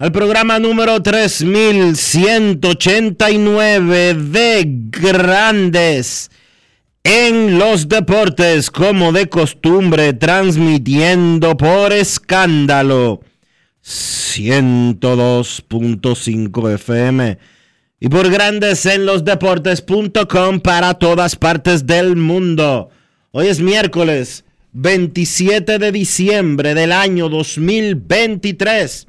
al programa número 3189 de Grandes en los Deportes, como de costumbre, transmitiendo por escándalo 102.5 FM y por grandes en los deportes.com para todas partes del mundo. Hoy es miércoles 27 de diciembre del año 2023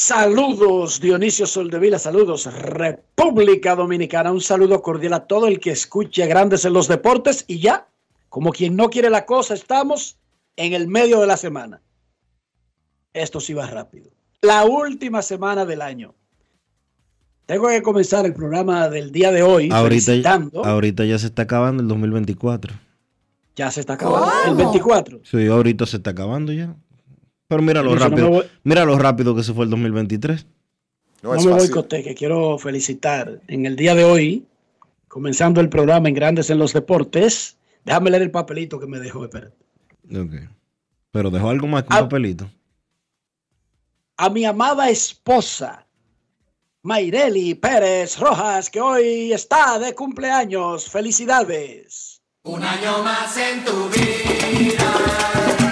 Saludos Dionisio Soldevila, saludos República Dominicana, un saludo cordial a todo el que escuche Grandes en los Deportes y ya, como quien no quiere la cosa, estamos en el medio de la semana. Esto sí va rápido. La última semana del año. Tengo que comenzar el programa del día de hoy Ahorita, felicitando. ahorita ya se está acabando el 2024. Ya se está acabando el 24. Sí, ahorita se está acabando ya. Pero mira lo no rápido, voy- mira lo rápido que se fue el 2023. No, No, me fácil. boicote, que quiero felicitar en el día de hoy, comenzando el programa en Grandes en los Deportes. Déjame leer el papelito que me dejó, espérate. Ok. Pero dejó algo más que un Ah. papelito. A mi amada esposa, Mayreli Pérez Rojas, que hoy está de cumpleaños. Felicidades. Felicidades.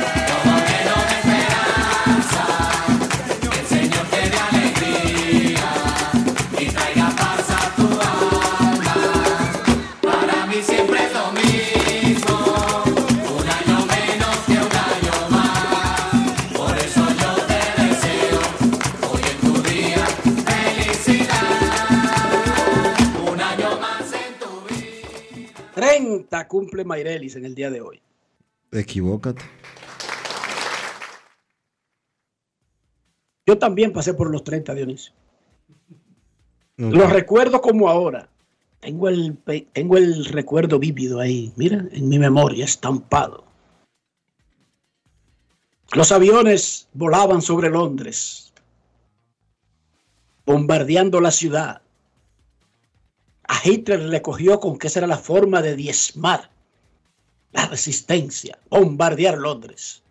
30 cumple Mayrelis en el día de hoy. Equivócate. Yo también pasé por los 30, Dionisio. Ok. Lo recuerdo como ahora. Tengo el, tengo el recuerdo vívido ahí, mira, en mi memoria, estampado. Los aviones volaban sobre Londres, bombardeando la ciudad. A Hitler le cogió con que esa era la forma de diezmar la resistencia, bombardear Londres.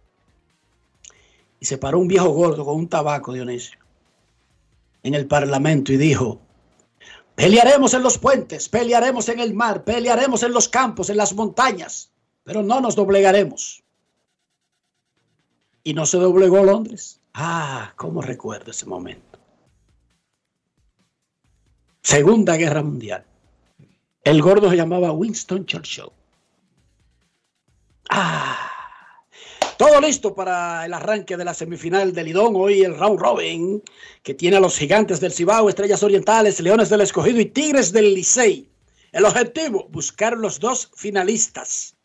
Y se paró un viejo gordo con un tabaco, Dionisio, en el parlamento y dijo, Pelearemos en los puentes, pelearemos en el mar, pelearemos en los campos, en las montañas, pero no nos doblegaremos. Y no se doblegó Londres. Ah, cómo recuerdo ese momento. Segunda Guerra Mundial. El gordo se llamaba Winston Churchill. Ah. Todo listo para el arranque de la semifinal del Lidón. Hoy el round robin que tiene a los gigantes del Cibao, Estrellas Orientales, Leones del Escogido y Tigres del Licey. El objetivo, buscar los dos finalistas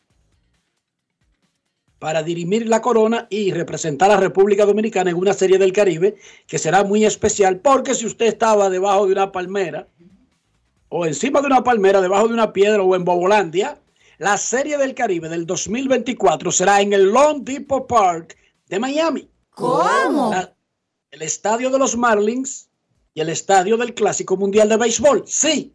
para dirimir la corona y representar a República Dominicana en una serie del Caribe que será muy especial porque si usted estaba debajo de una palmera o encima de una palmera, debajo de una piedra o en Bobolandia, la Serie del Caribe del 2024 será en el Long Depot Park de Miami. ¿Cómo? La- el estadio de los Marlins y el estadio del Clásico Mundial de Béisbol. Sí,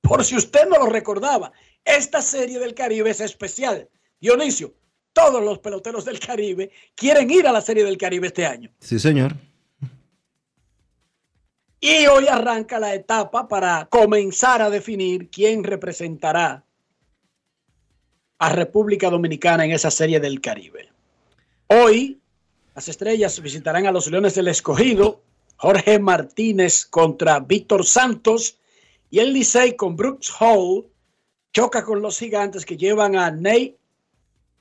por si usted no lo recordaba, esta Serie del Caribe es especial. Dionisio, todos los peloteros del Caribe quieren ir a la Serie del Caribe este año. Sí, señor. Y hoy arranca la etapa para comenzar a definir quién representará a República Dominicana en esa serie del Caribe. Hoy las estrellas visitarán a los Leones del Escogido, Jorge Martínez contra Víctor Santos y el Licey con Brooks Hall choca con los gigantes que llevan a Nate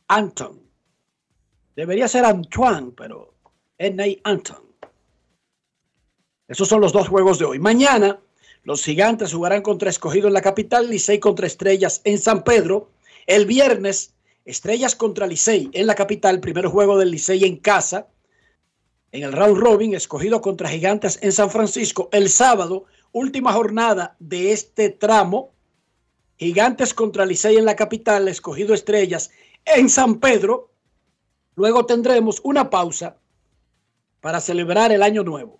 Anton. Debería ser Antoine, pero es Nate Anton. Esos son los dos juegos de hoy. Mañana los gigantes jugarán contra Escogido en la capital, Licey contra Estrellas en San Pedro. El viernes, Estrellas contra Licey en la capital, primer juego del Licey en casa. En el round robin, Escogido contra Gigantes en San Francisco. El sábado, última jornada de este tramo. Gigantes contra Licey en la capital, Escogido Estrellas en San Pedro. Luego tendremos una pausa para celebrar el año nuevo.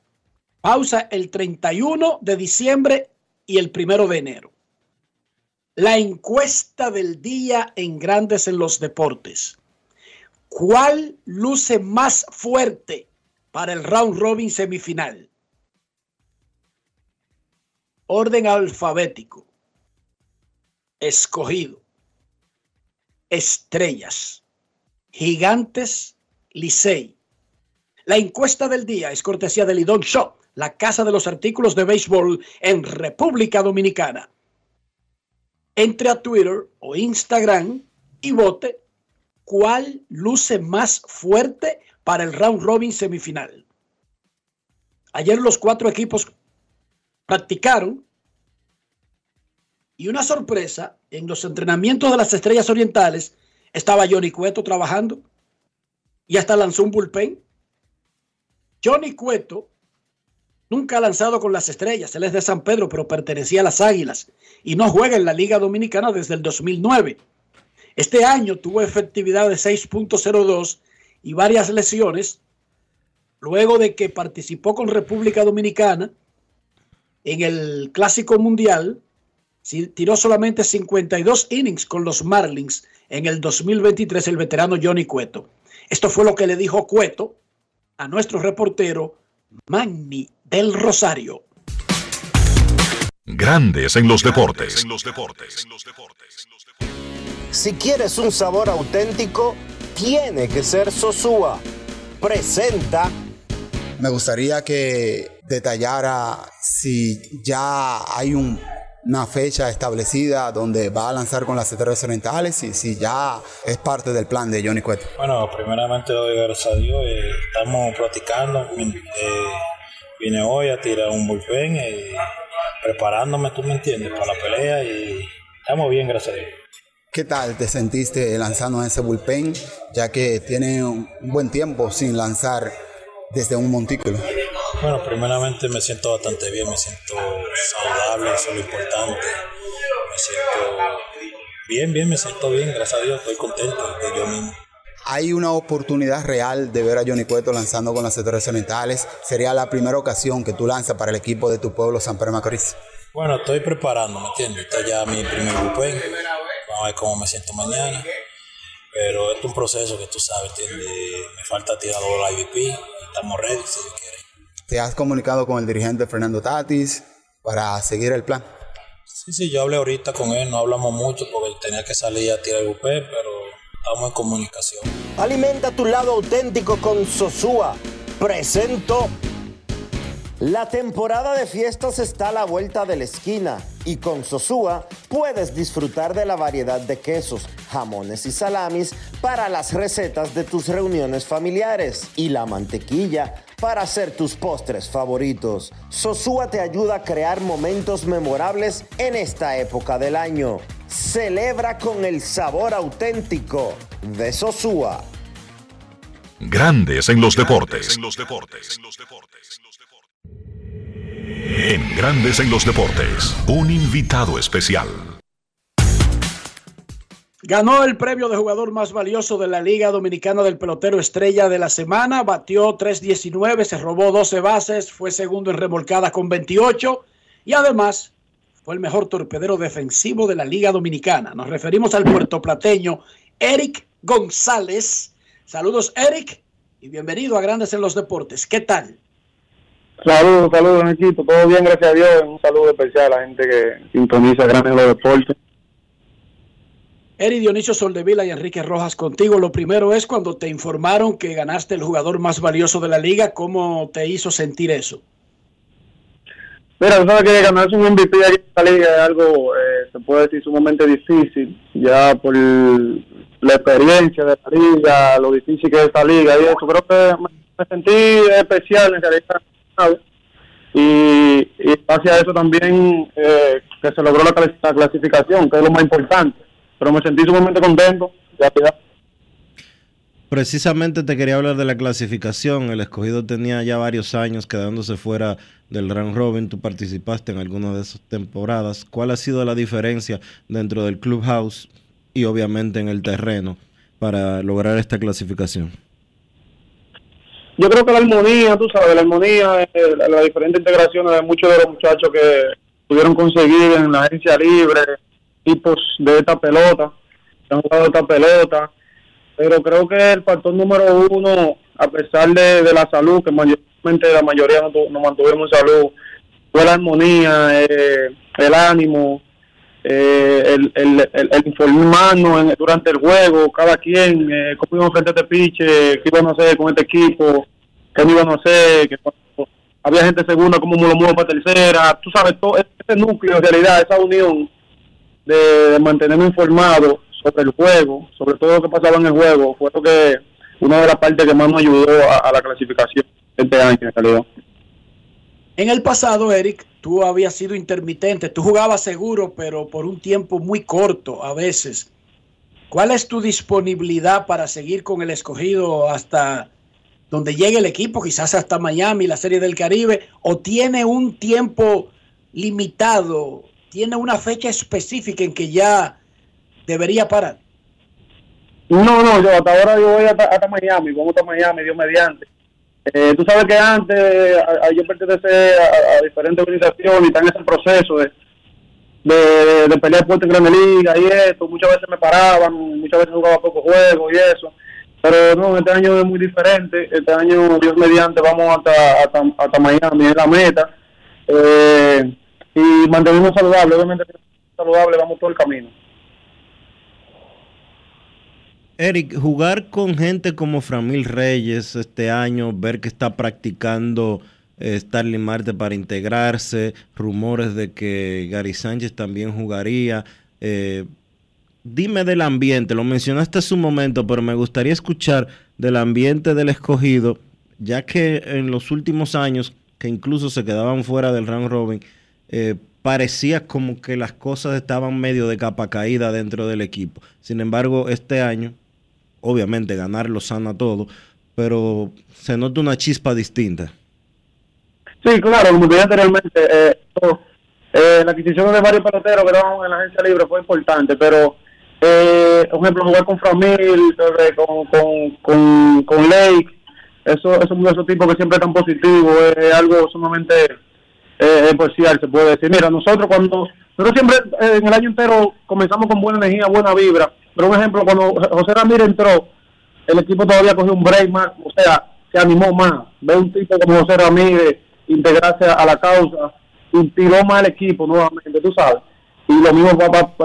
Pausa el 31 de diciembre y el primero de enero. La encuesta del día en Grandes en los Deportes. ¿Cuál luce más fuerte para el round robin semifinal? Orden alfabético. Escogido. Estrellas. Gigantes. Licey. La encuesta del día es cortesía de Lidón Shop, la casa de los artículos de béisbol en República Dominicana. Entre a Twitter o Instagram y vote cuál luce más fuerte para el round robin semifinal. Ayer los cuatro equipos practicaron y una sorpresa en los entrenamientos de las estrellas orientales estaba Johnny Cueto trabajando y hasta lanzó un bullpen. Johnny Cueto nunca ha lanzado con las estrellas. Él es de San Pedro, pero pertenecía a las Águilas y no juega en la Liga Dominicana desde el 2009. Este año tuvo efectividad de 6.02 y varias lesiones luego de que participó con República Dominicana en el Clásico Mundial. Sí, Tiró solamente 52 innings con los Marlins en el 2023 el veterano Johnny Cueto. Esto fue lo que le dijo Cueto a nuestro reportero Magni del Rosario. Grandes en los deportes. Si quieres un sabor auténtico, tiene que ser Sosúa. Presenta Me gustaría que detallara si ya hay un- una fecha establecida donde va a lanzar con las estrellas orientales y si ya es parte del plan de Johnny Cueto. Bueno, primeramente doy gracias a Dios. eh, estamos practicando. eh, vine hoy a tirar un bullpen, eh, preparándome, tú me entiendes, para la pelea y estamos bien, gracias a Dios. ¿Qué tal te sentiste lanzando ese bullpen, ya que tiene un buen tiempo sin lanzar desde un montículo? Bueno, primeramente me siento bastante bien, me siento saludable, eso es lo importante. Me siento bien, bien, me siento bien, gracias a Dios, estoy contento de yo mismo. Hay una oportunidad real de ver a Johnny Cueto lanzando con las estrellas orientales. Sería la primera ocasión que tú lanzas para el equipo de tu pueblo, San Pedro Macorís. Bueno, estoy preparando, ¿me entiendes? Está ya mi primer bullpen. Vamos a ver cómo me siento mañana. Pero es un proceso que tú sabes, ¿entiendes? Me falta tirar los IVP. Estamos ready, si Dios. ¿Te has comunicado con el dirigente Fernando Tatis para seguir el plan? Sí, sí, yo hablé ahorita con él, no hablamos mucho porque tenía que salir a tirar el bullpen, pero estamos en comunicación. Alimenta tu lado auténtico con Sosúa. Presento La temporada de fiestas está a la vuelta de la esquina y con Sosúa puedes disfrutar de la variedad de quesos, jamones y salamis para las recetas de tus reuniones familiares y la mantequilla para hacer tus postres favoritos. Sosúa te ayuda a crear momentos memorables en esta época del año. Celebra con el sabor auténtico de Sosúa. Grandes en los deportes. En Grandes en los Deportes, un invitado especial. Ganó el premio de jugador más valioso de la Liga Dominicana del Pelotero Estrella de la semana, batió 3.19, se robó 12 bases, fue segundo en remolcada con 28 y además fue el mejor torpedero defensivo de la Liga Dominicana. Nos referimos al puertoplateño Eric González. Saludos Eric y bienvenido a Grandes en los Deportes. ¿Qué tal? Saludos, saludos, equipo. Todo bien, gracias a Dios. Un saludo especial a la gente que sintoniza Grandes en los Deportes. Eri Dionisio Soldevila y Enrique Rojas contigo. Lo primero es cuando te informaron que ganaste el jugador más valioso de la liga, ¿cómo te hizo sentir eso? Mira, sabes que ganarse un MVP en esta liga es algo, eh, se puede decir, sumamente difícil, ya por la experiencia de la liga, lo difícil que es esta liga y eso. Creo que me sentí especial en realidad y, y hacia eso también eh, que se logró la, clasificación, que es lo más importante. Pero me sentí sumamente contento. Precisamente te quería hablar de la clasificación. El escogido tenía ya varios años quedándose fuera del round robin. Tú participaste en alguna de esas temporadas. ¿Cuál ha sido la diferencia dentro del clubhouse y obviamente en el terreno para lograr esta clasificación? yo creo que la armonía, tú sabes, la armonía, eh, la, diferente integración de muchos de los muchachos que pudieron conseguir en la agencia libre, tipos de esta pelota, han jugado esta pelota, pero creo que el factor número uno, a pesar de, la salud, que mayormente la mayoría nos, nos mantuvimos en salud, fue la armonía, eh, el ánimo, eh, el, el, el, informarnos durante el juego, cada quien, eh, cómo íbamos frente este piche, qué iban a hacer con este equipo, qué no iban a hacer, que había gente segunda, cómo lo muevo para tercera, tú sabes, todo ese núcleo, en realidad, esa unión de, mantenerme informado sobre el juego, sobre todo lo que pasaba en el juego, fue lo que una de las partes que más me ayudó a, la clasificación este año. En el pasado, Eric, tú habías sido intermitente, tú jugabas seguro, pero por un tiempo muy corto a veces. ¿Cuál es tu disponibilidad para seguir con el escogido hasta donde llegue el equipo, quizás hasta Miami, la Serie del Caribe, o tiene un tiempo limitado, tiene una fecha específica en que ya debería parar? No, no, yo hasta ahora yo voy hasta, Miami, vamos hasta Miami, Dios mediante. Eh, tú sabes que antes yo pertenecía a, diferentes organizaciones y está en ese proceso de, de, pelear fuerte en Gran Liga y eso. Muchas veces me paraban, muchas veces jugaba poco juego y eso. Pero no, este año es muy diferente. Este año, Dios mediante, vamos hasta, hasta, hasta Miami, es la meta. Eh, y mantenemos saludable, obviamente saludable, vamos todo el camino. Eric, jugar con gente como Framil Reyes este año, ver que está practicando eh, Starling Marte para integrarse, rumores de que Gary Sánchez también jugaría. Eh, dime del ambiente, lo mencionaste hace un momento, pero me gustaría escuchar del ambiente del escogido, ya que en los últimos años, que incluso se quedaban fuera del round robin, eh, parecía como que las cosas estaban medio de capa caída dentro del equipo. Sin embargo, este año obviamente ganar lo sana todo, pero se nota una chispa distinta. Sí, claro, como dije anteriormente, eh, eh, la adquisición de varios peloteros que estaban en la agencia libre fue importante, pero, eh, por ejemplo, jugar con Framil, con, con, con, con Lake, eso, esos, esos tipos que siempre están positivos, es algo sumamente eh, especial, se puede decir. Mira, nosotros cuando, nosotros siempre en el año entero comenzamos con buena energía, buena vibra, pero un ejemplo, cuando José Ramírez entró, el equipo todavía cogió un break más, o sea, se animó más. Ve un tipo como José Ramírez integrarse a la causa, inspiró más al equipo nuevamente, tú sabes. Y lo mismo va,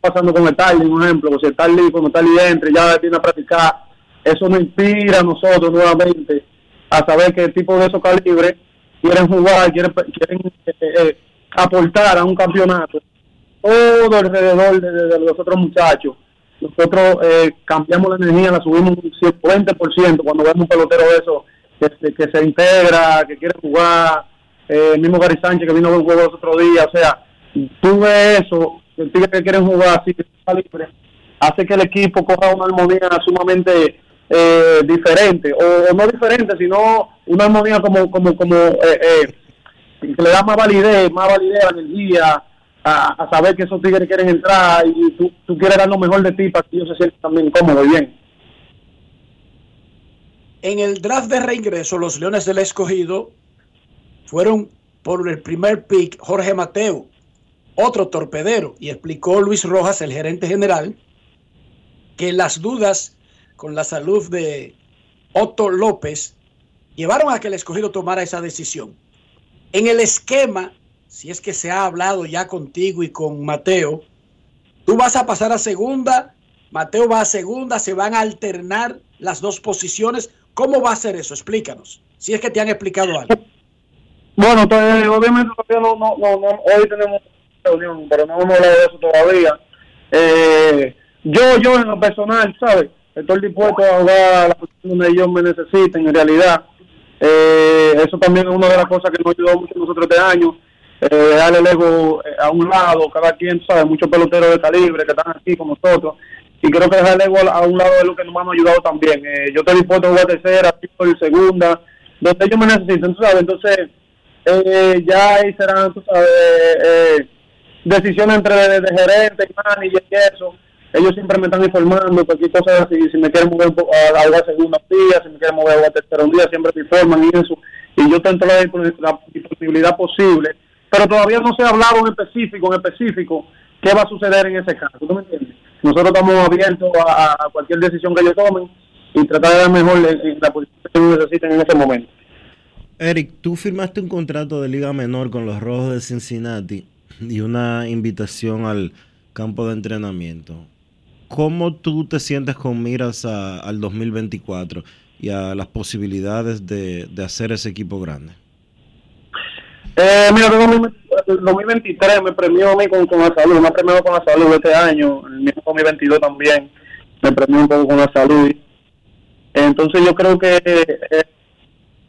pasando con el Tarly, un ejemplo, si el Tarly, cuando Tarly entra ya viene a practicar, eso nos inspira a nosotros nuevamente a saber que el tipo de esos calibres quieren jugar, quieren, quieren eh, eh, aportar a un campeonato, todo alrededor de, de los otros muchachos. Nosotros eh, cambiamos la energía, la subimos un 20% cuando vemos un pelotero de eso que, que se integra, que quiere jugar. Eh, el mismo Gary Sánchez que vino a ver un juego los otros días. O sea, tú ves eso, el tigre que quieren jugar así, que está libre, hace que el equipo coja una armonía sumamente eh, diferente, o, no diferente, sino una armonía como, como, como eh, eh, que le da más validez, más validez a la energía, a, saber que esos tigres quieren entrar y tú, tú quieres dar lo mejor de ti para que ellos se sientan también cómodos y bien. En el draft de reingreso, los Leones del Escogido fueron por el primer pick Jorge Mateo, otro torpedero, y explicó Luis Rojas, el gerente general, que las dudas con la salud de Otto López llevaron a que el escogido tomara esa decisión. En el esquema, si es que se ha hablado ya contigo y con Mateo, tú vas a pasar a segunda, Mateo va a segunda, se van a alternar las dos posiciones. ¿Cómo va a ser eso? Explícanos, si es que te han explicado algo. Bueno, obviamente todavía no, no, no, hoy tenemos reunión, pero no hemos hablado de eso todavía. Eh, yo, yo en lo personal, ¿sabes? Estoy dispuesto a jugar la posición donde ellos me necesiten, en realidad. Eh, eso también es una de las cosas que nos ayudó mucho nosotros este año. Eh, darle el ego eh, a un lado, cada quien, ¿sabe? Muchos peloteros de calibre que están aquí con nosotros. Y creo que dejar el ego a un lado es lo que nos ha ayudado también. Eh, yo estoy dispuesto a jugar tercera, y segunda, donde ellos me necesiten, ¿sabes? Entonces, eh, ya ahí serán, tú sabes, eh, decisiones entre gerente y manager y eso ellos siempre me están informando cualquier cosa si, me quieren mover a, a, segunda día, si me quieren mover a tercera un día, siempre me informan y eso, y yo tento la, la disponibilidad posible, pero todavía no se ha hablado en específico, en específico, qué va a suceder en ese caso, ¿tú me entiendes? Nosotros estamos abiertos a, cualquier decisión que ellos tomen y tratar de dar mejor la posición que necesiten en ese momento. Eric, tú firmaste un contrato de liga menor con los Rojos de Cincinnati y una invitación al campo de entrenamiento. ¿Cómo tú te sientes con miras al 2024 y a las posibilidades de, hacer ese equipo grande? Eh, mira, el 2023 me premió a mí con, la salud, me ha premiado con la salud este año, el mismo 2022 también me premió un poco con la salud. Entonces yo creo que eh,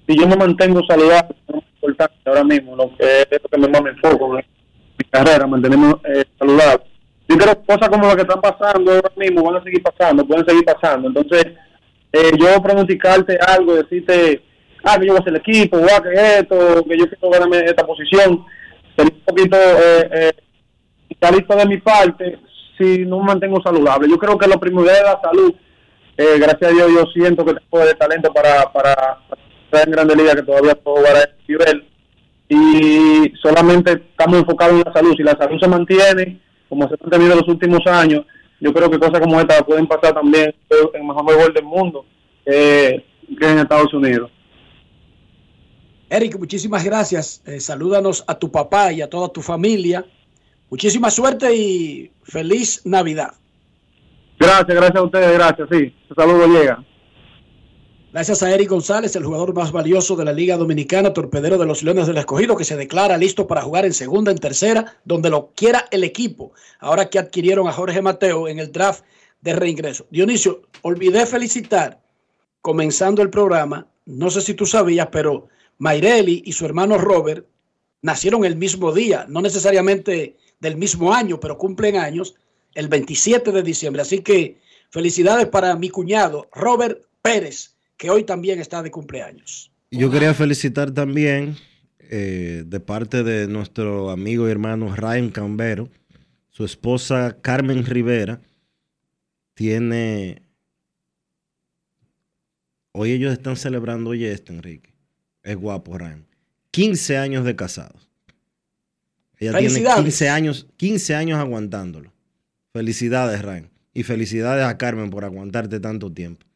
si yo me mantengo saludable, es importante ahora mismo, lo que es lo que más me enfoco en mi carrera, mantenerme eh, saludable yo creo que cosas como las que están pasando ahora mismo van a seguir pasando, pueden seguir pasando. Entonces, eh, yo pronosticarte algo, decirte, ah, que yo voy a ser el equipo, que esto, que yo quiero ganarme esta posición, sería un poquito eh, eh, de mi parte si no me mantengo saludable. Yo creo que lo primordial es la salud. Eh, gracias a Dios yo siento que tengo el talento para, para, estar en Grande Liga, que todavía puedo jugar a ese nivel. Y solamente estamos enfocados en la salud. Si la salud se mantiene, como se han tenido en los últimos años, yo creo que cosas como esta pueden pasar también en el mejor béisbol del mundo, que en Estados Unidos. Eric, muchísimas gracias. Eh, salúdanos a tu papá y a toda tu familia. Muchísima suerte y feliz Navidad. Gracias, gracias a ustedes, gracias, sí. El saludo llega. Gracias a Eric González, el jugador más valioso de la Liga Dominicana, torpedero de los Leones del Escogido, que se declara listo para jugar en segunda, en tercera, donde lo quiera el equipo. Ahora que adquirieron a Jorge Mateo en el draft de reingreso. Dionisio, olvidé felicitar, comenzando el programa, no sé si tú sabías, pero Mayreli y su hermano Robert nacieron el mismo día, no necesariamente del mismo año, pero cumplen años el 27 de diciembre. Así que felicidades para mi cuñado Robert Pérez que hoy también está de cumpleaños. Yo quería felicitar también eh, de parte de nuestro amigo y hermano Ryan Cambero, su esposa Carmen Rivera tiene... Hoy ellos están celebrando, oye este Enrique, es guapo Ryan, 15 años de casados. Ella tiene 15 años, 15 años aguantándolo. Felicidades, Ryan. Y felicidades a Carmen por aguantarte tanto tiempo.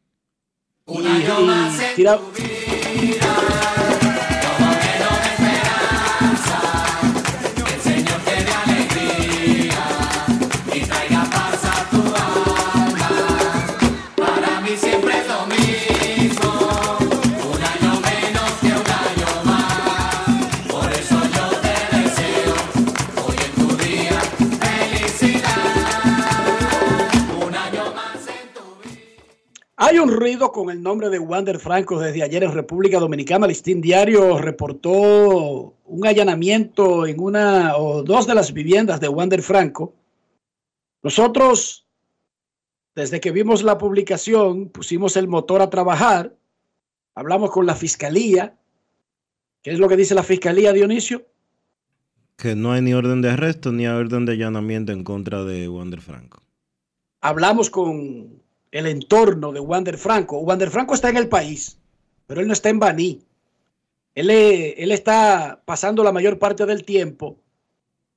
Más en tira... Hay un ruido con el nombre de Wander Franco desde ayer en República Dominicana. Listín Diario reportó un allanamiento en una o dos de las viviendas de Wander Franco. Nosotros, desde que vimos la publicación, pusimos el motor a trabajar, hablamos con la fiscalía. ¿Qué es lo que dice la fiscalía, Dionisio? Que no hay ni orden de arresto ni orden de allanamiento en contra de Wander Franco. Hablamos con el entorno de Wander Franco. Wander Franco está en el país, pero él no está en Baní. Él, él está pasando la mayor parte del tiempo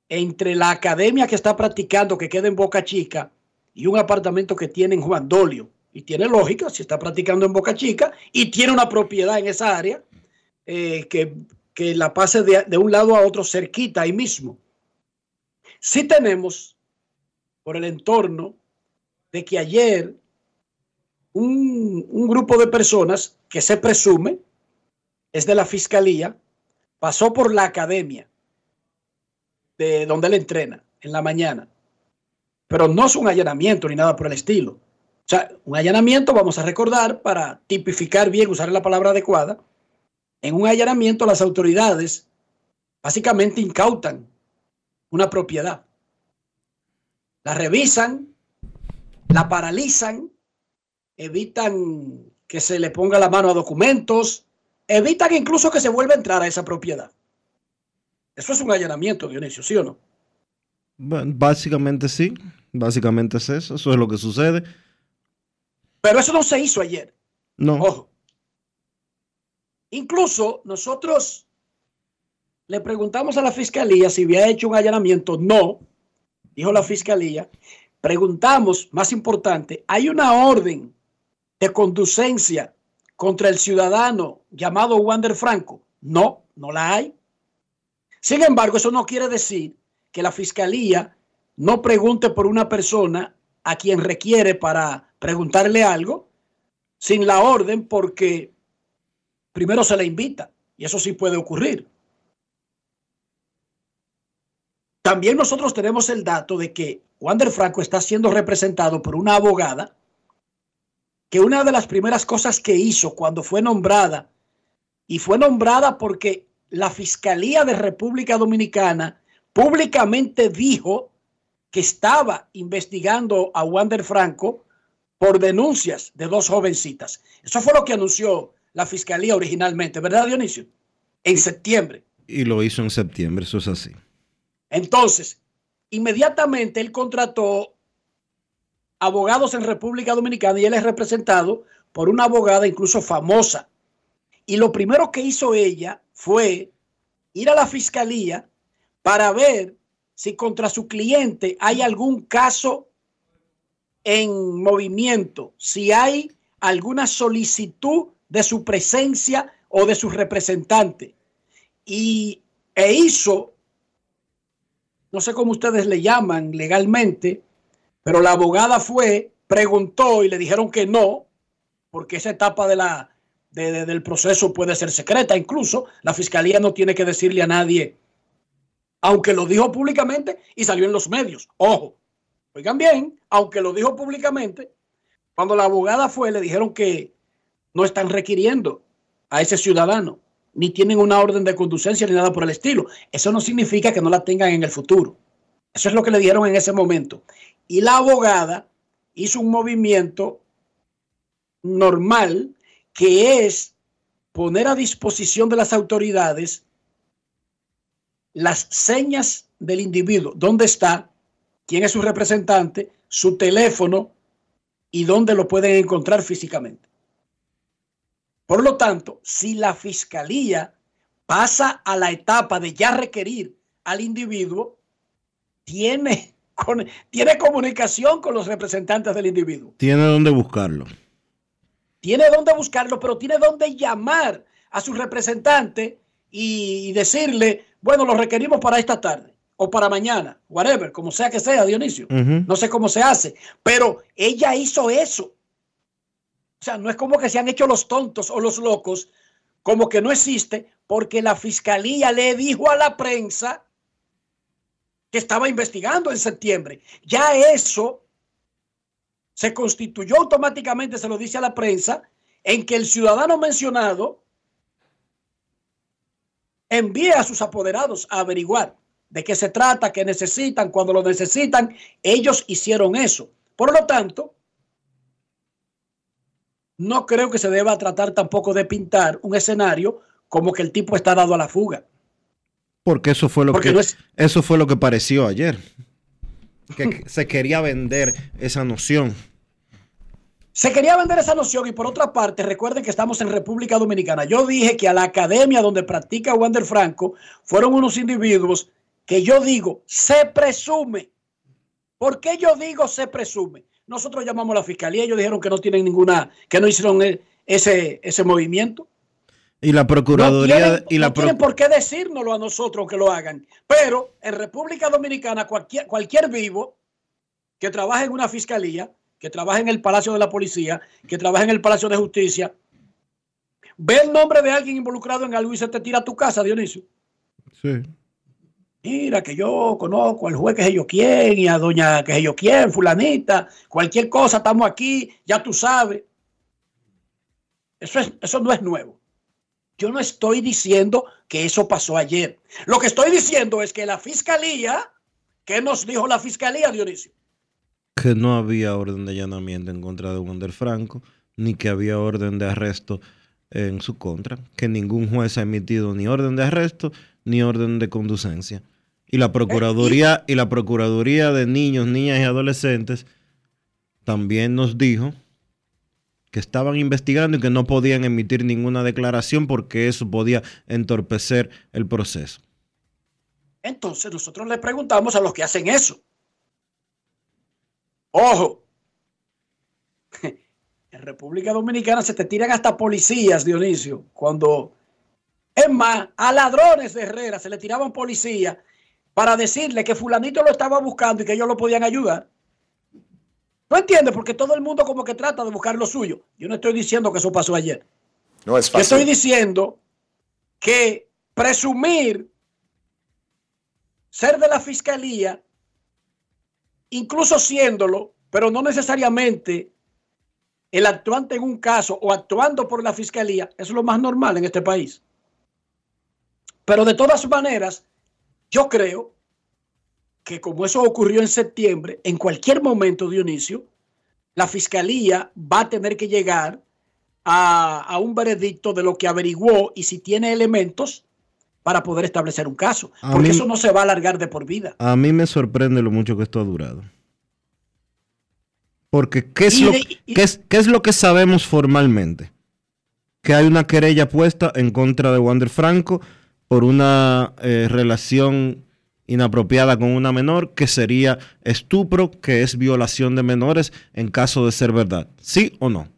entre la academia que está practicando, que queda en Boca Chica, y un apartamento que tiene en Juan Dolio. Y tiene lógica, si está practicando en Boca Chica y tiene una propiedad en esa área, eh, que, que, la pase de, de un lado a otro cerquita ahí mismo. Sí tenemos, por el entorno, de que ayer un, grupo de personas que se presume es de la fiscalía, pasó por la academia de donde él entrena en la mañana. Pero no es un allanamiento ni nada por el estilo. O sea, un allanamiento, vamos a recordar, para tipificar bien, usar la palabra adecuada, en un allanamiento las autoridades básicamente incautan una propiedad. La revisan, la paralizan evitan que se le ponga la mano a documentos, evitan incluso que se vuelva a entrar a esa propiedad. Eso es un allanamiento, Dionisio, ¿sí o no? Bueno, básicamente sí, básicamente es eso, eso es lo que sucede. Pero eso no se hizo ayer. No. Ojo. Incluso nosotros le preguntamos a la fiscalía si había hecho un allanamiento. No, dijo la fiscalía. Preguntamos, más importante, hay una orden de conducencia contra el ciudadano llamado Wander Franco? No, no la hay. Sin embargo, eso no quiere decir que la fiscalía no pregunte por una persona a quien requiere para preguntarle algo sin la orden porque primero se le invita y eso sí puede ocurrir. También nosotros tenemos el dato de que Wander Franco está siendo representado por una abogada que una de las primeras cosas que hizo cuando fue nombrada, y fue nombrada porque la Fiscalía de República Dominicana públicamente dijo que estaba investigando a Wander Franco por denuncias de dos jovencitas. Eso fue lo que anunció la Fiscalía originalmente, ¿verdad, Dionisio? En septiembre. Y lo hizo en septiembre, eso es así. Entonces, inmediatamente él contrató abogados en República Dominicana y él es representado por una abogada incluso famosa. Y lo primero que hizo ella fue ir a la fiscalía para ver si contra su cliente hay algún caso en movimiento, si hay alguna solicitud de su presencia o de su representante. Y e hizo, no sé cómo ustedes le llaman legalmente, pero la abogada fue, preguntó y le dijeron que no, porque esa etapa de la, de, de, del proceso puede ser secreta. Incluso la fiscalía no tiene que decirle a nadie, aunque lo dijo públicamente y salió en los medios. Ojo, oigan bien, aunque lo dijo públicamente, cuando la abogada fue, le dijeron que no están requiriendo a ese ciudadano, ni tienen una orden de conducencia ni nada por el estilo. Eso no significa que no la tengan en el futuro. Eso es lo que le dijeron en ese momento. Y la abogada hizo un movimiento normal que es poner a disposición de las autoridades las señas del individuo, dónde está, quién es su representante, su teléfono y dónde lo pueden encontrar físicamente. Por lo tanto, si la fiscalía pasa a la etapa de ya requerir al individuo, tiene, con, tiene comunicación con los representantes del individuo. Tiene dónde buscarlo. Tiene dónde buscarlo, pero tiene dónde llamar a su representante y, y decirle, bueno, lo requerimos para esta tarde o para mañana, whatever, como sea que sea, Dionisio. Uh -huh. No sé cómo se hace, pero ella hizo eso. O sea, no es como que se han hecho los tontos o los locos, como que no existe, porque la fiscalía le dijo a la prensa que estaba investigando en septiembre. Ya eso se constituyó automáticamente, se lo dice a la prensa, en que el ciudadano mencionado envíe a sus apoderados a averiguar de qué se trata, qué necesitan, cuando lo necesitan. Ellos hicieron eso. Por lo tanto, no creo que se deba tratar tampoco de pintar un escenario como que el tipo está dado a la fuga. Porque eso fue lo Porque que no es- eso fue lo que pareció ayer. Que se quería vender esa noción. Se quería vender esa noción y por otra parte, recuerden que estamos en República Dominicana. Yo dije que a la academia donde practica Wander Franco fueron unos individuos que yo digo, se presume. ¿Por qué yo digo se presume? Nosotros llamamos a la fiscalía, ellos dijeron que no tienen ninguna, que no hicieron e- ese, ese movimiento. Y la No procuraduría tienen, y la no tienen por qué decírnoslo a nosotros que lo hagan. Pero en República Dominicana, cualquier, cualquier vivo que trabaje en una fiscalía, que trabaje en el Palacio de la Policía, que trabaje en el Palacio de Justicia, ve el nombre de alguien involucrado en algo y se te tira a tu casa, Dionisio. Sí. Mira, que yo conozco al juez que es yo quién y a doña que es yo quién, fulanita, cualquier cosa, estamos aquí, ya tú sabes. Eso, es, eso no es nuevo. Yo no estoy diciendo que eso pasó ayer. Lo que estoy diciendo es que la fiscalía, ¿qué nos dijo la fiscalía, Dionisio? que no había orden de allanamiento en contra de Wander Franco, ni que había orden de arresto en su contra, que ningún juez ha emitido ni orden de arresto ni orden de conducencia. Y la Procuraduría y la Procuraduría de Niños, Niñas y Adolescentes también nos dijo que estaban investigando y que no podían emitir ninguna declaración porque eso podía entorpecer el proceso. Entonces nosotros le preguntamos a los que hacen eso. Ojo, en República Dominicana se te tiran hasta policías, Dionisio, cuando... Es más, a ladrones de Herrera se le tiraban policías para decirle que fulanito lo estaba buscando y que ellos lo podían ayudar. ¿No entiendes? Porque todo el mundo como que trata de buscar lo suyo. Yo no estoy diciendo que eso pasó ayer. No es Yo fácil. estoy diciendo que presumir ser de la fiscalía, incluso siéndolo, pero no necesariamente el actuante en un caso o actuando por la fiscalía, eso es lo más normal en este país. Pero de todas maneras, yo creo que como eso ocurrió en septiembre, en cualquier momento, Dionisio, la fiscalía va a tener que llegar a, a un veredicto de lo que averiguó y si tiene elementos para poder establecer un caso. A Porque mí- eso no se va a alargar de por vida. A mí me sorprende lo mucho que esto ha durado. Porque, ¿qué es, lo, y- qué es, qué es lo que sabemos formalmente? Que hay una querella puesta en contra de Wander Franco por una eh, relación inapropiada con una menor, que sería estupro, que es violación de menores en caso de ser verdad. ¿Sí o no?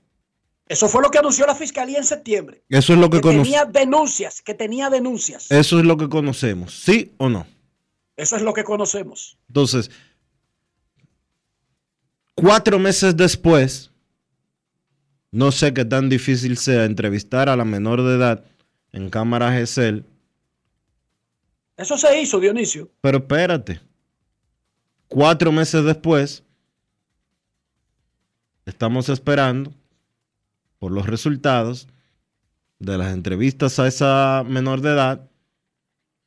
Eso fue lo que anunció la fiscalía en septiembre. Eso es lo que, Que tenía denuncias, que tenía denuncias. Eso es lo que conocemos. ¿Sí o no? Eso es lo que conocemos. Entonces, cuatro meses después, no sé qué tan difícil sea entrevistar a la menor de edad en cámara GESEL, Eso se hizo, Dionisio. pero espérate, cuatro meses después, estamos esperando por los resultados de las entrevistas a esa menor de edad,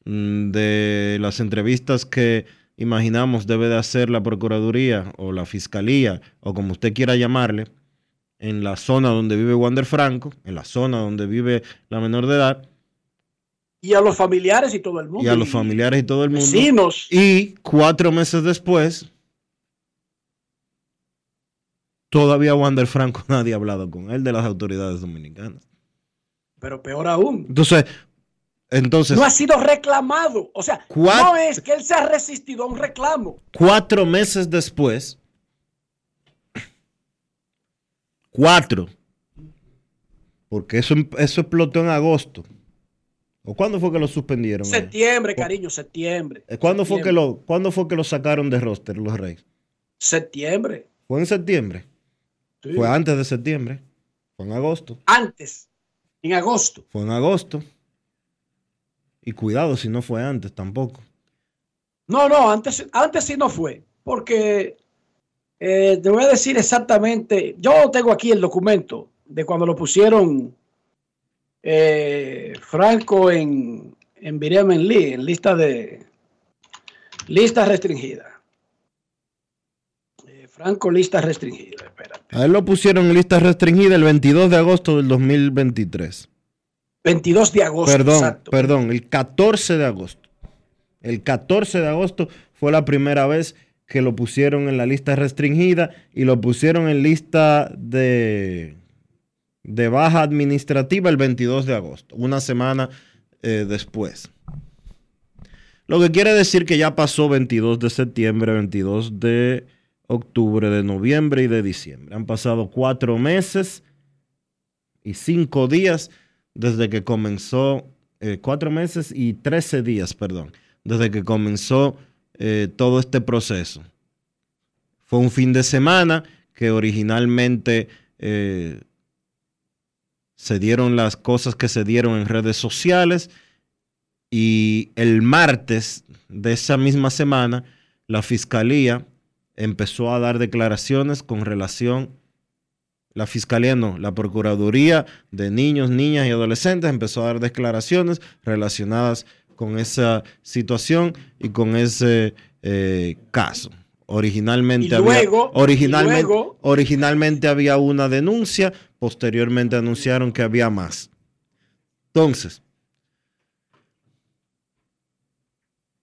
mm, de las entrevistas que imaginamos debe de hacer la Procuraduría o la Fiscalía, o como usted quiera llamarle, en la zona donde vive Wander Franco, en la zona donde vive la menor de edad, Y a los familiares y todo el mundo. y a los familiares y todo el mundo. Vecinos. Y cuatro meses después, todavía Wander Franco nadie ha hablado con él de las autoridades dominicanas. Pero peor aún. Entonces, entonces No ha sido reclamado. O sea, Cuat- no es que él se ha resistido a un reclamo. cuatro meses después, cuatro, porque eso, eso explotó en agosto. ¿O cuándo fue que lo suspendieron? Septiembre, cariño, septiembre. Eh, ¿Cuándo fue, que lo, ¿Cuándo fue que lo sacaron de roster los Reyes? Septiembre. ¿Fue en septiembre? Sí. Fue antes de septiembre. Fue en agosto. Antes, en agosto. Fue en agosto. Y cuidado si no fue antes tampoco. No, no, antes, antes sí no fue. Porque Eh, te voy a decir exactamente, yo tengo aquí el documento de cuando lo pusieron eh, Franco en, en Biremen Lee, en lista de lista restringida. Eh, Franco, lista restringida. Espérate. A él lo pusieron en lista restringida el 22 de agosto del 2023. 22 de agosto. Perdón, exacto. perdón, el 14 de agosto. El 14 de agosto fue la primera vez que lo pusieron en la lista restringida y lo pusieron en lista de, de baja administrativa el 22 de agosto, una semana eh, después. Lo que quiere decir que ya pasó 22 de septiembre, 22 de octubre, de noviembre y de diciembre. Han pasado cuatro meses y cinco días desde que comenzó, eh, cuatro meses y trece días, perdón, desde que comenzó eh, todo este proceso. Fue un fin de semana que originalmente se dieron las cosas que se dieron en redes sociales y el martes de esa misma semana la fiscalía empezó a dar declaraciones con relación, la fiscalía no, la Procuraduría de Niños, Niñas y Adolescentes empezó a dar declaraciones relacionadas con esa situación y con ese eh, caso. Originalmente, luego- había, originalmente, luego- originalmente había una denuncia, posteriormente anunciaron que había más. Entonces,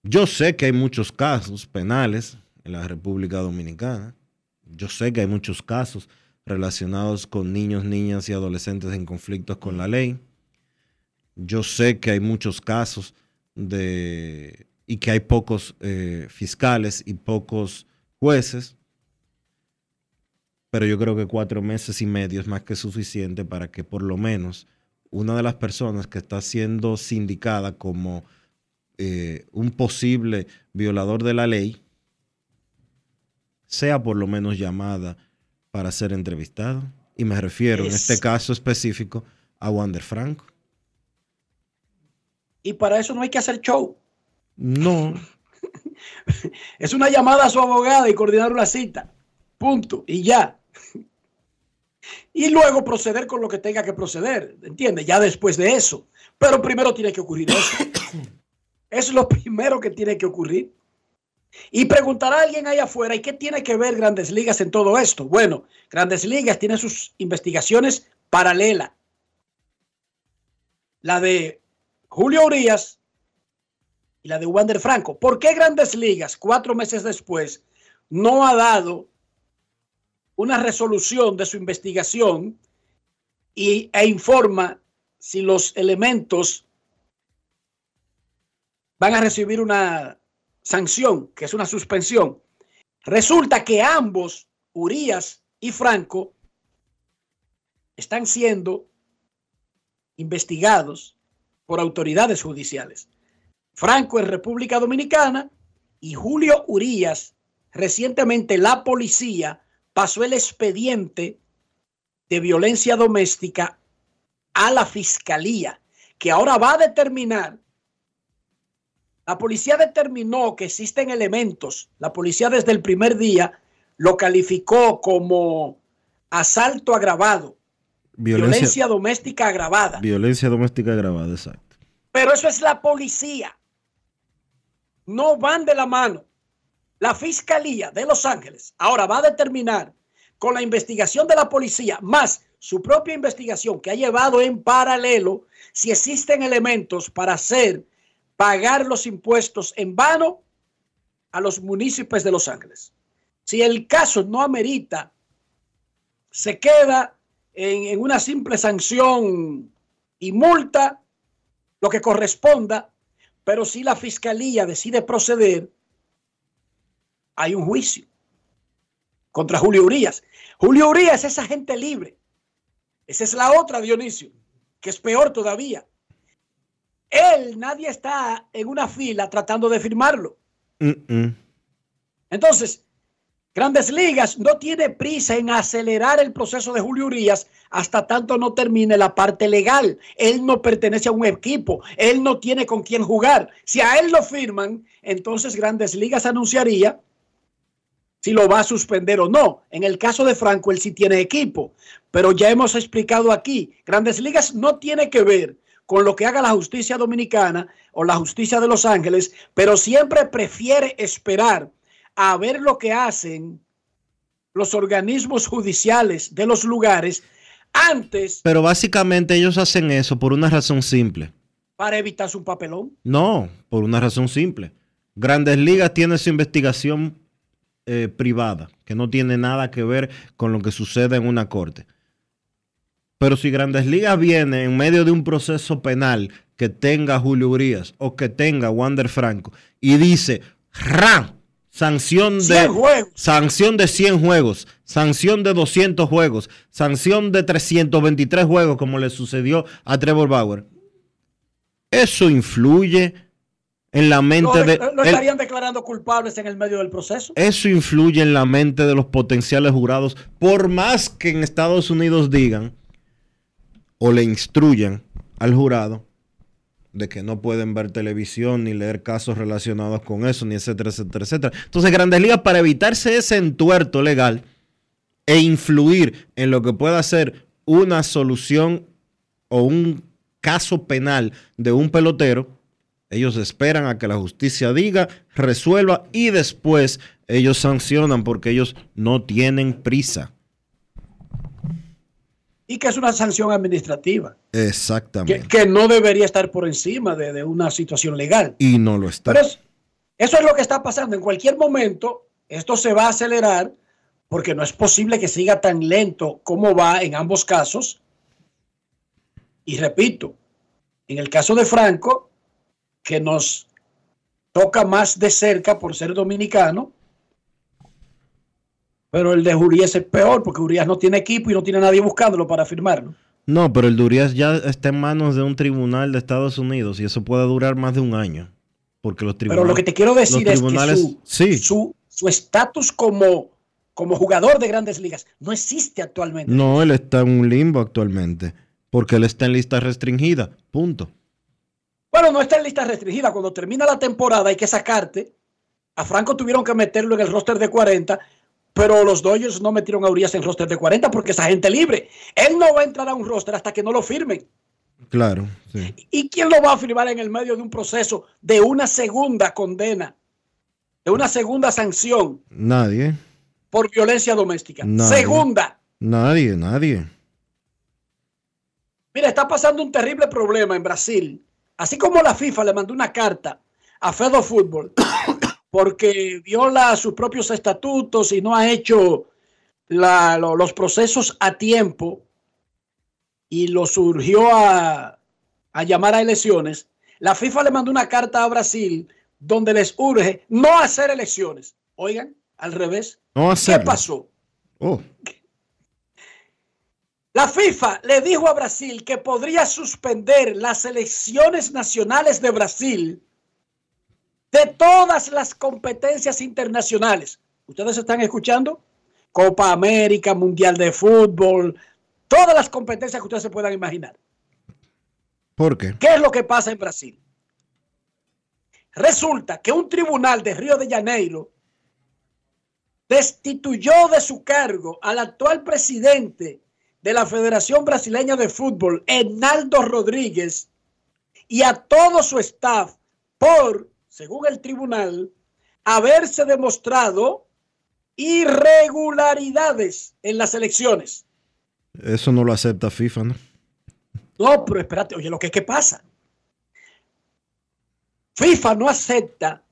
yo sé que hay muchos casos penales en la República Dominicana. Yo sé que hay muchos casos relacionados con niños, niñas y adolescentes en conflictos con la ley. Yo sé que hay muchos casos de y que hay pocos eh, fiscales y pocos jueces, pero yo creo que cuatro meses y medio es más que suficiente para que por lo menos una de las personas que está siendo sindicada como eh, un posible violador de la ley sea por lo menos llamada para ser entrevistado. Y me refiero en Es- este caso específico a Wander Franco. Y para eso no hay que hacer show. No, Es una llamada a su abogada y coordinar una cita. Punto. Y ya. Y luego proceder con lo que tenga que proceder. ¿Entiendes? Ya después de eso. Pero primero tiene que ocurrir eso. Eso es lo primero que tiene que ocurrir. Y preguntará a alguien ahí afuera, ¿y qué tiene que ver Grandes Ligas en todo esto? Bueno, Grandes Ligas tiene sus investigaciones paralelas. La de Julio Urias y la de Wander Franco. ¿Por qué Grandes Ligas, cuatro meses después, no ha dado una resolución de su investigación y, e informa si los elementos van a recibir una sanción, que es una suspensión? Resulta que ambos, Urias y Franco, están siendo investigados por autoridades judiciales. Franco en República Dominicana y Julio Urías, recientemente la policía pasó el expediente de violencia doméstica a la fiscalía, que ahora va a determinar, la policía determinó que existen elementos, la policía desde el primer día lo calificó como asalto agravado, violencia, violencia doméstica agravada. violencia doméstica agravada, exacto. Pero eso es la policía. No van de la mano. La Fiscalía de Los Ángeles ahora va a determinar con la investigación de la policía, más su propia investigación que ha llevado en paralelo, si existen elementos para hacer pagar los impuestos en vano a los municipios de Los Ángeles. Si el caso no amerita, se queda en, en una simple sanción y multa lo que corresponda, pero si la fiscalía decide proceder, hay un juicio contra Julio Urias. Julio Urias es agente libre. Esa es la otra, Dionisio, que es peor todavía. Él, nadie está en una fila tratando de firmarlo. Mm, mm. Entonces, Grandes Ligas no tiene prisa en acelerar el proceso de Julio Urias hasta tanto no termine la parte legal. Él no pertenece a un equipo, él no tiene con quién jugar. Si a él lo firman, entonces Grandes Ligas anunciaría si lo va a suspender o no. En el caso de Franco, él sí tiene equipo, pero ya hemos explicado aquí, Grandes Ligas no tiene que ver con lo que haga la justicia dominicana o la justicia de Los Ángeles, pero siempre prefiere esperar a ver lo que hacen los organismos judiciales de los lugares antes. Pero básicamente ellos hacen eso por una razón simple. Para evitarse un papelón. No, por una razón simple. Grandes Ligas tiene su investigación eh, privada, que no tiene nada que ver con lo que sucede en una corte. Pero si Grandes Ligas viene en medio de un proceso penal que tenga Julio Urias o que tenga Wander Franco y dice, ¡Ram! Sanción de, sanción de 100 juegos, sanción de 200 juegos, sanción de 323 juegos, como le sucedió a Trevor Bauer. Eso influye en la mente de. No estarían declarando culpables en el medio del proceso. Eso influye en la mente de los potenciales jurados, por más que en Estados Unidos digan o le instruyan al jurado de que no pueden ver televisión ni leer casos relacionados con eso, ni etcétera, etcétera, etcétera. Entonces, Grandes Ligas, para evitarse ese entuerto legal e influir en lo que pueda ser una solución o un caso penal de un pelotero, ellos esperan a que la justicia diga, resuelva y después ellos sancionan porque ellos no tienen prisa y que es una sanción administrativa. Exactamente. Que, no debería estar por encima de, una situación legal. Y no lo está. Pero eso es lo que está pasando. En cualquier momento, esto se va a acelerar porque no es posible que siga tan lento como va en ambos casos. Y repito, en el caso de Franco, que nos toca más de cerca por ser dominicano, pero el de Urias es peor porque Urias no tiene equipo y no tiene nadie buscándolo para firmarlo. No, pero el de Urias ya está en manos de un tribunal de Estados Unidos y eso puede durar más de un año. Porque los tribunales. Pero lo que te quiero decir es que su estatus como, como jugador de grandes ligas no existe actualmente. No, él está en un limbo actualmente. Porque él está en lista restringida. Punto. Bueno, no está en lista restringida. Cuando termina la temporada hay que sacarte. A Franco tuvieron que meterlo en el roster de 40 pero los Dodgers no metieron a Urias en roster de 40 porque esa gente libre. Él no va a entrar a un roster hasta que no lo firmen. Claro. ¿Y quién lo va a firmar en el medio de un proceso de una segunda condena? De una segunda sanción. Nadie. Por violencia doméstica. Segunda. Nadie, nadie. Mira, está pasando un terrible problema en Brasil. Así como la FIFA le mandó una carta a Fedo Fútbol porque viola sus propios estatutos y no ha hecho los procesos a tiempo y lo surgió a, llamar a elecciones, la FIFA le mandó una carta a Brasil donde les urge no hacer elecciones. Oigan, al revés. ¿Qué pasó? Oh. La FIFA le dijo a Brasil que podría suspender las elecciones nacionales de Brasil de todas las competencias internacionales. ¿Ustedes están escuchando? Copa América, Mundial de Fútbol, todas las competencias que ustedes se puedan imaginar. ¿Por qué? ¿Qué es lo que pasa en Brasil? Resulta que un tribunal de Río de Janeiro destituyó de su cargo al actual presidente de la Federación Brasileña de Fútbol, Hernaldo Rodríguez, y a todo su staff por según el tribunal, haberse demostrado irregularidades en las elecciones. Eso no lo acepta FIFA, ¿no? No, pero espérate, oye, lo que es que pasa. FIFA no acepta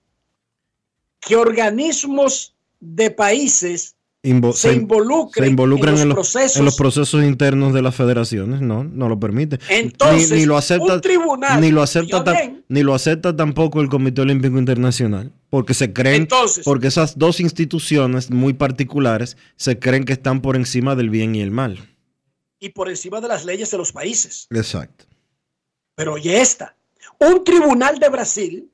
que organismos de países se, involucren, en, los procesos, en los procesos internos de las federaciones, no, no lo permite. Entonces, ni, lo acepta, un tribunal, ni lo acepta, ni lo acepta tampoco el Comité Olímpico Internacional, porque se creen, porque esas dos instituciones muy particulares se creen que están por encima del bien y el mal. Y por encima de las leyes de los países. Exacto. Pero oye esta, un tribunal de Brasil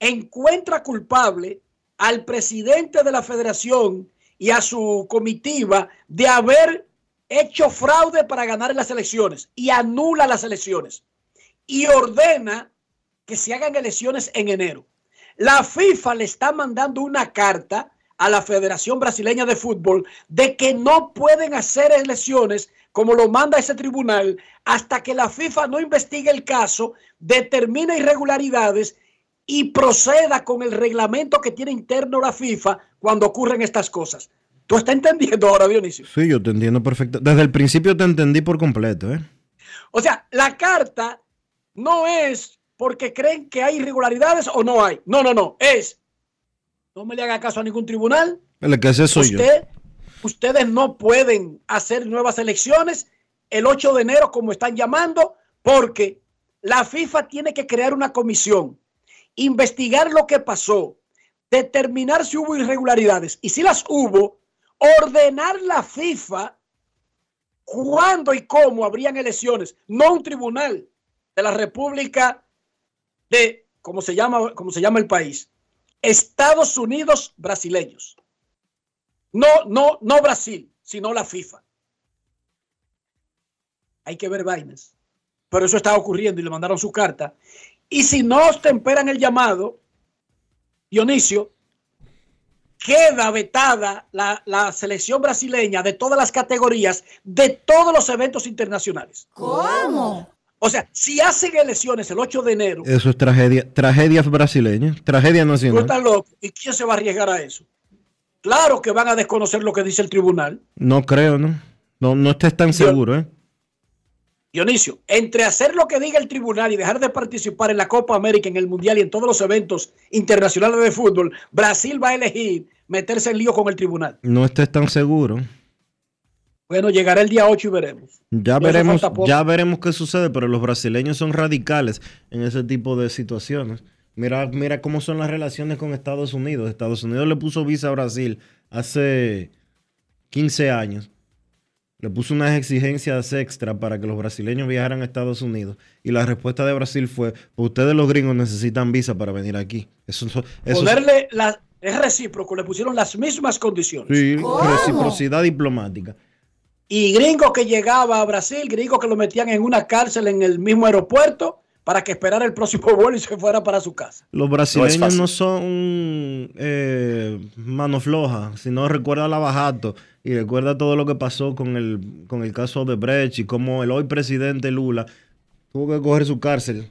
encuentra culpable al presidente de la federación y a su comitiva de haber hecho fraude para ganar las elecciones y anula las elecciones y ordena que se hagan elecciones en enero. La FIFA le está mandando una carta a la Federación Brasileña de Fútbol de que no pueden hacer elecciones como lo manda ese tribunal hasta que la FIFA no investigue el caso, determine irregularidades y proceda con el reglamento que tiene interno la FIFA cuando ocurren estas cosas. ¿Tú estás entendiendo ahora, Dionisio? Sí, yo te entiendo perfecto. Desde el principio te entendí por completo, ¿eh? O sea, la carta no es porque creen que hay irregularidades o no hay. No, no, no. Es, no me le haga caso a ningún tribunal. El que hace soy Usted, ustedes no pueden hacer nuevas elecciones el 8 de enero, como están llamando, porque la FIFA tiene que crear una comisión, investigar lo que pasó, determinar si hubo irregularidades y si las hubo, ordenar la FIFA cuándo y cómo habrían elecciones, no un tribunal de la República de, ¿cómo se llama, cómo se llama el país? Estados Unidos brasileños. No, no, no Brasil, sino la FIFA. Hay que ver vainas. Pero eso está ocurriendo y le mandaron su carta. Y si no temperan el llamado, Dionisio, queda vetada la, la, selección brasileña de todas las categorías, de todos los eventos internacionales. ¿Cómo? O sea, si hacen elecciones el 8 de enero. Eso es tragedia, tragedia brasileña, tragedia nacional. loco. ¿Y quién se va a arriesgar a eso? Claro que van a desconocer lo que dice el tribunal. No creo, ¿no? No, no estés tan seguro, ¿eh? Dionisio, entre hacer lo que diga el tribunal y dejar de participar en la Copa América, en el Mundial y en todos los eventos internacionales de fútbol, Brasil va a elegir meterse en lío con el tribunal. No estés tan seguro. Bueno, llegará el día 8 y veremos. Ya veremos, ya veremos qué sucede, pero los brasileños son radicales en ese tipo de situaciones. Mira, mira cómo son las relaciones con Estados Unidos. Estados Unidos le puso visa a Brasil hace 15 años le puso unas exigencias extra para que los brasileños viajaran a Estados Unidos. Y la respuesta de Brasil fue, pues ustedes los gringos necesitan visa para venir aquí. Eso, eso Ponerle la, es recíproco, le pusieron las mismas condiciones. Sí, reciprocidad diplomática. Y gringo que llegaba a Brasil, gringo que lo metían en una cárcel en el mismo aeropuerto para que esperara el próximo vuelo y se fuera para su casa. Los brasileños no, son eh, mano floja, sino recuerda la Bajato y recuerda todo lo que pasó con el, con el caso de Brecht y cómo el hoy presidente Lula tuvo que coger su cárcel.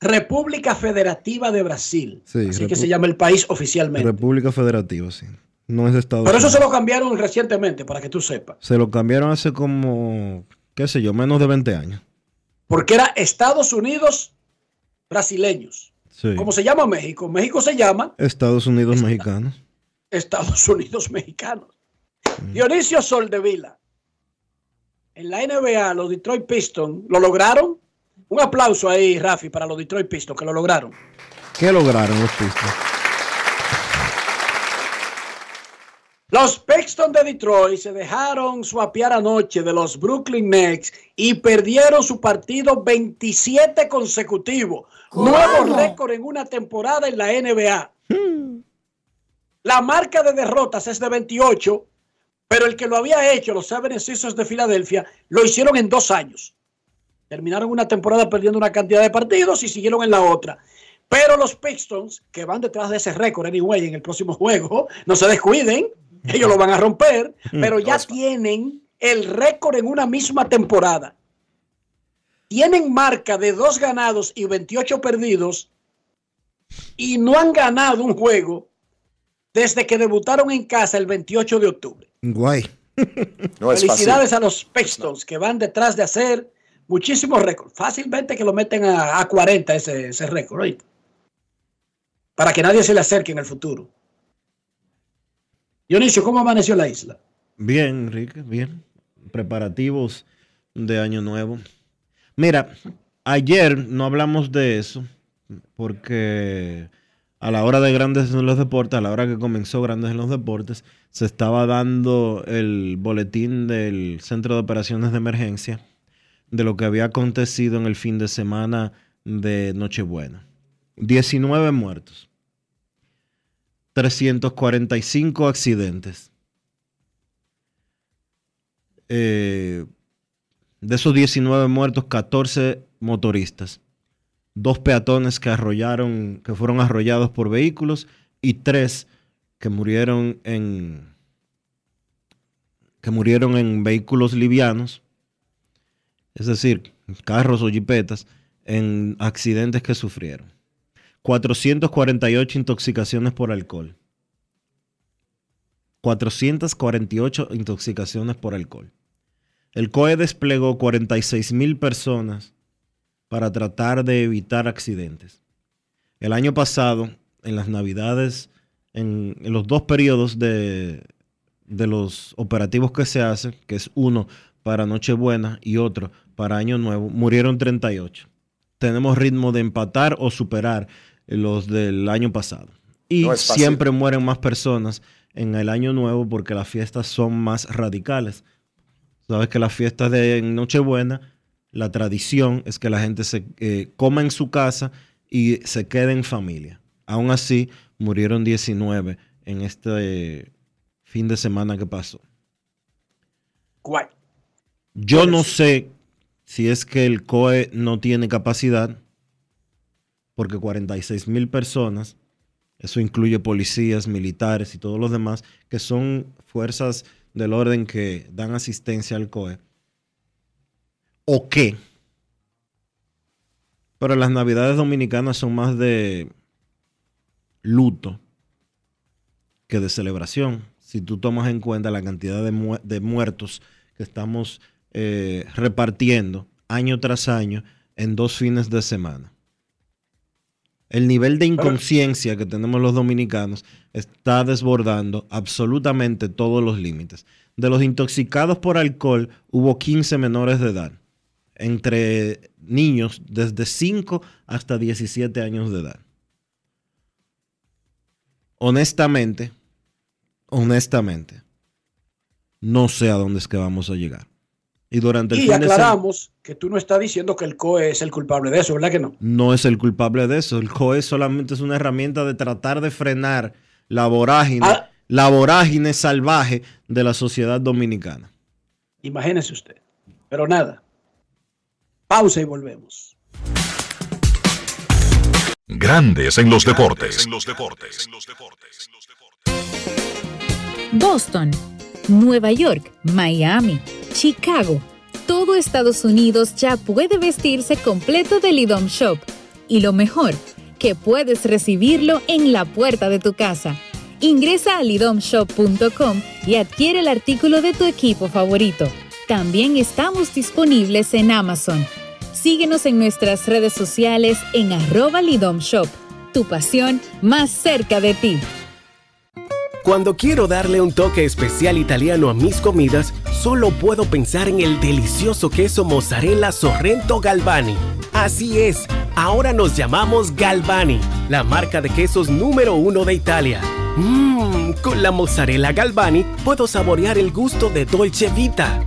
República Federativa de Brasil. Sí, así que se llama el país oficialmente. República Federativa, sí. No es Estados Pero eso se lo cambiaron recientemente, para que tú sepas. Se lo cambiaron hace como, qué sé yo, menos de 20 años. Porque era Estados Unidos brasileños. Sí. ¿Cómo se llama México? México se llama Estados Unidos mexicanos. Estados Unidos mexicanos. Mm. Dionisio Soldevila. En la NBA, los Detroit Pistons lo lograron. Un aplauso ahí, Rafi, para los Detroit Pistons que lo lograron. ¿Qué lograron los Pistons? Los Pistons de Detroit se dejaron suapiar anoche de los Brooklyn Nets y perdieron su partido 27 consecutivo. Nuevo récord en una temporada en la NBA. Hmm. La marca de derrotas es de 28, pero el que lo había hecho, los Seven Sixers de Filadelfia, lo hicieron en dos años. Terminaron una temporada perdiendo una cantidad de partidos y siguieron en la otra. Pero los Pistons, que van detrás de ese récord, anyway, en el próximo juego, no se descuiden, ellos lo van a romper, pero ya tienen el récord en una misma temporada. Tienen marca de dos ganados y 28 perdidos y no han ganado un juego desde que debutaron en casa el 28 de octubre. Guay. Felicidades a los Pistons que van detrás de hacer muchísimos récords. Fácilmente que lo meten a, 40 ese, ese récord. Para que nadie se le acerque en el futuro. Dionisio, ¿cómo amaneció la isla? Bien, Enrique, bien. Preparativos de Año Nuevo. Mira, ayer no hablamos de eso porque a la hora de Grandes en los Deportes, a la hora que comenzó Grandes en los Deportes, se estaba dando el boletín del Centro de Operaciones de Emergencia de lo que había acontecido en el fin de semana de Nochebuena. 19 muertos, 345 accidentes. Eh, de esos 19 muertos, 14 motoristas dos peatones que arrollaron, que fueron arrollados por vehículos y tres que murieron en que murieron en vehículos livianos, es decir, carros o jipetas, en accidentes que sufrieron. 448 intoxicaciones por alcohol. 448 intoxicaciones por alcohol. El COE desplegó 46 mil personas para tratar de evitar accidentes. El año pasado, en las navidades, en, en los dos periodos de, de los operativos que se hacen, que es uno para Nochebuena y otro para Año Nuevo, murieron 38. Tenemos ritmo de empatar o superar los del año pasado. Y No siempre mueren más personas en el Año Nuevo porque las fiestas son más radicales. Sabes que las fiestas de Nochebuena, la tradición es que la gente se eh, coma en su casa y se quede en familia. Aún así, murieron 19 en este eh, fin de semana que pasó. ¿Cuál? Yo no sé si es que el COE no tiene capacidad, porque 46 mil personas, eso incluye policías, militares y todos los demás, que son fuerzas del orden que dan asistencia al COE, o qué. Pero las navidades dominicanas son más de luto que de celebración. Si tú tomas en cuenta la cantidad de, mu- de muertos que estamos eh, repartiendo año tras año en dos fines de semana. El nivel de inconsciencia que tenemos los dominicanos está desbordando absolutamente todos los límites. De los intoxicados por alcohol, hubo 15 menores de edad, entre niños desde 5 hasta 17 años de edad. Honestamente, honestamente, no sé a dónde es que vamos a llegar. Y durante el Y fin de semana aclaramos que tú no estás diciendo que el COE es el culpable de eso, ¿verdad que no? no es el culpable de eso. El COE solamente es una herramienta de tratar de frenar la vorágine, Ah. la vorágine salvaje de la sociedad dominicana. Imagínese usted. Pero nada. Pausa y volvemos. Grandes en los deportes. Boston, Nueva York, Miami, Chicago. Todo Estados Unidos ya puede vestirse completo del IDOM Shop. Y lo mejor, que puedes recibirlo en la puerta de tu casa. Ingresa a lidomshop.com y adquiere el artículo de tu equipo favorito. También estamos disponibles en Amazon. Síguenos en nuestras redes sociales en arroba Lidom Shop. Tu pasión más cerca de ti. Cuando quiero darle un toque especial italiano a mis comidas, solo puedo pensar en el delicioso queso mozzarella Sorrento Galvani. Así es, ahora nos llamamos Galvani, la marca de quesos número uno de Italia. Mmm, con la mozzarella Galvani puedo saborear el gusto de Dolce Vita.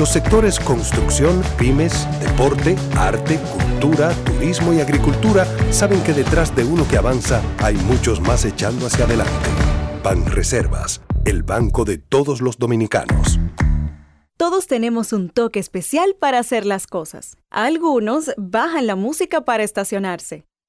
Los sectores construcción, pymes, deporte, arte, cultura, turismo y agricultura saben que detrás de uno que avanza hay muchos más echando hacia adelante. Banreservas, el banco de todos los dominicanos. Todos tenemos un toque especial para hacer las cosas. Algunos bajan la música para estacionarse.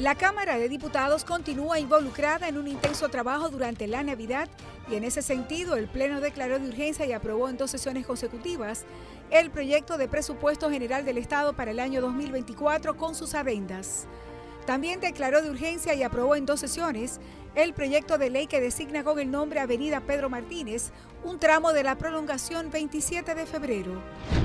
La Cámara de Diputados continúa involucrada en un intenso trabajo durante la Navidad y en ese sentido el Pleno declaró de urgencia y aprobó en dos sesiones consecutivas el proyecto de presupuesto general del Estado para el año 2024 con sus adendas. También declaró de urgencia y aprobó en dos sesiones el proyecto de ley que designa con el nombre Avenida Pedro Martínez un tramo de la prolongación 27 de febrero,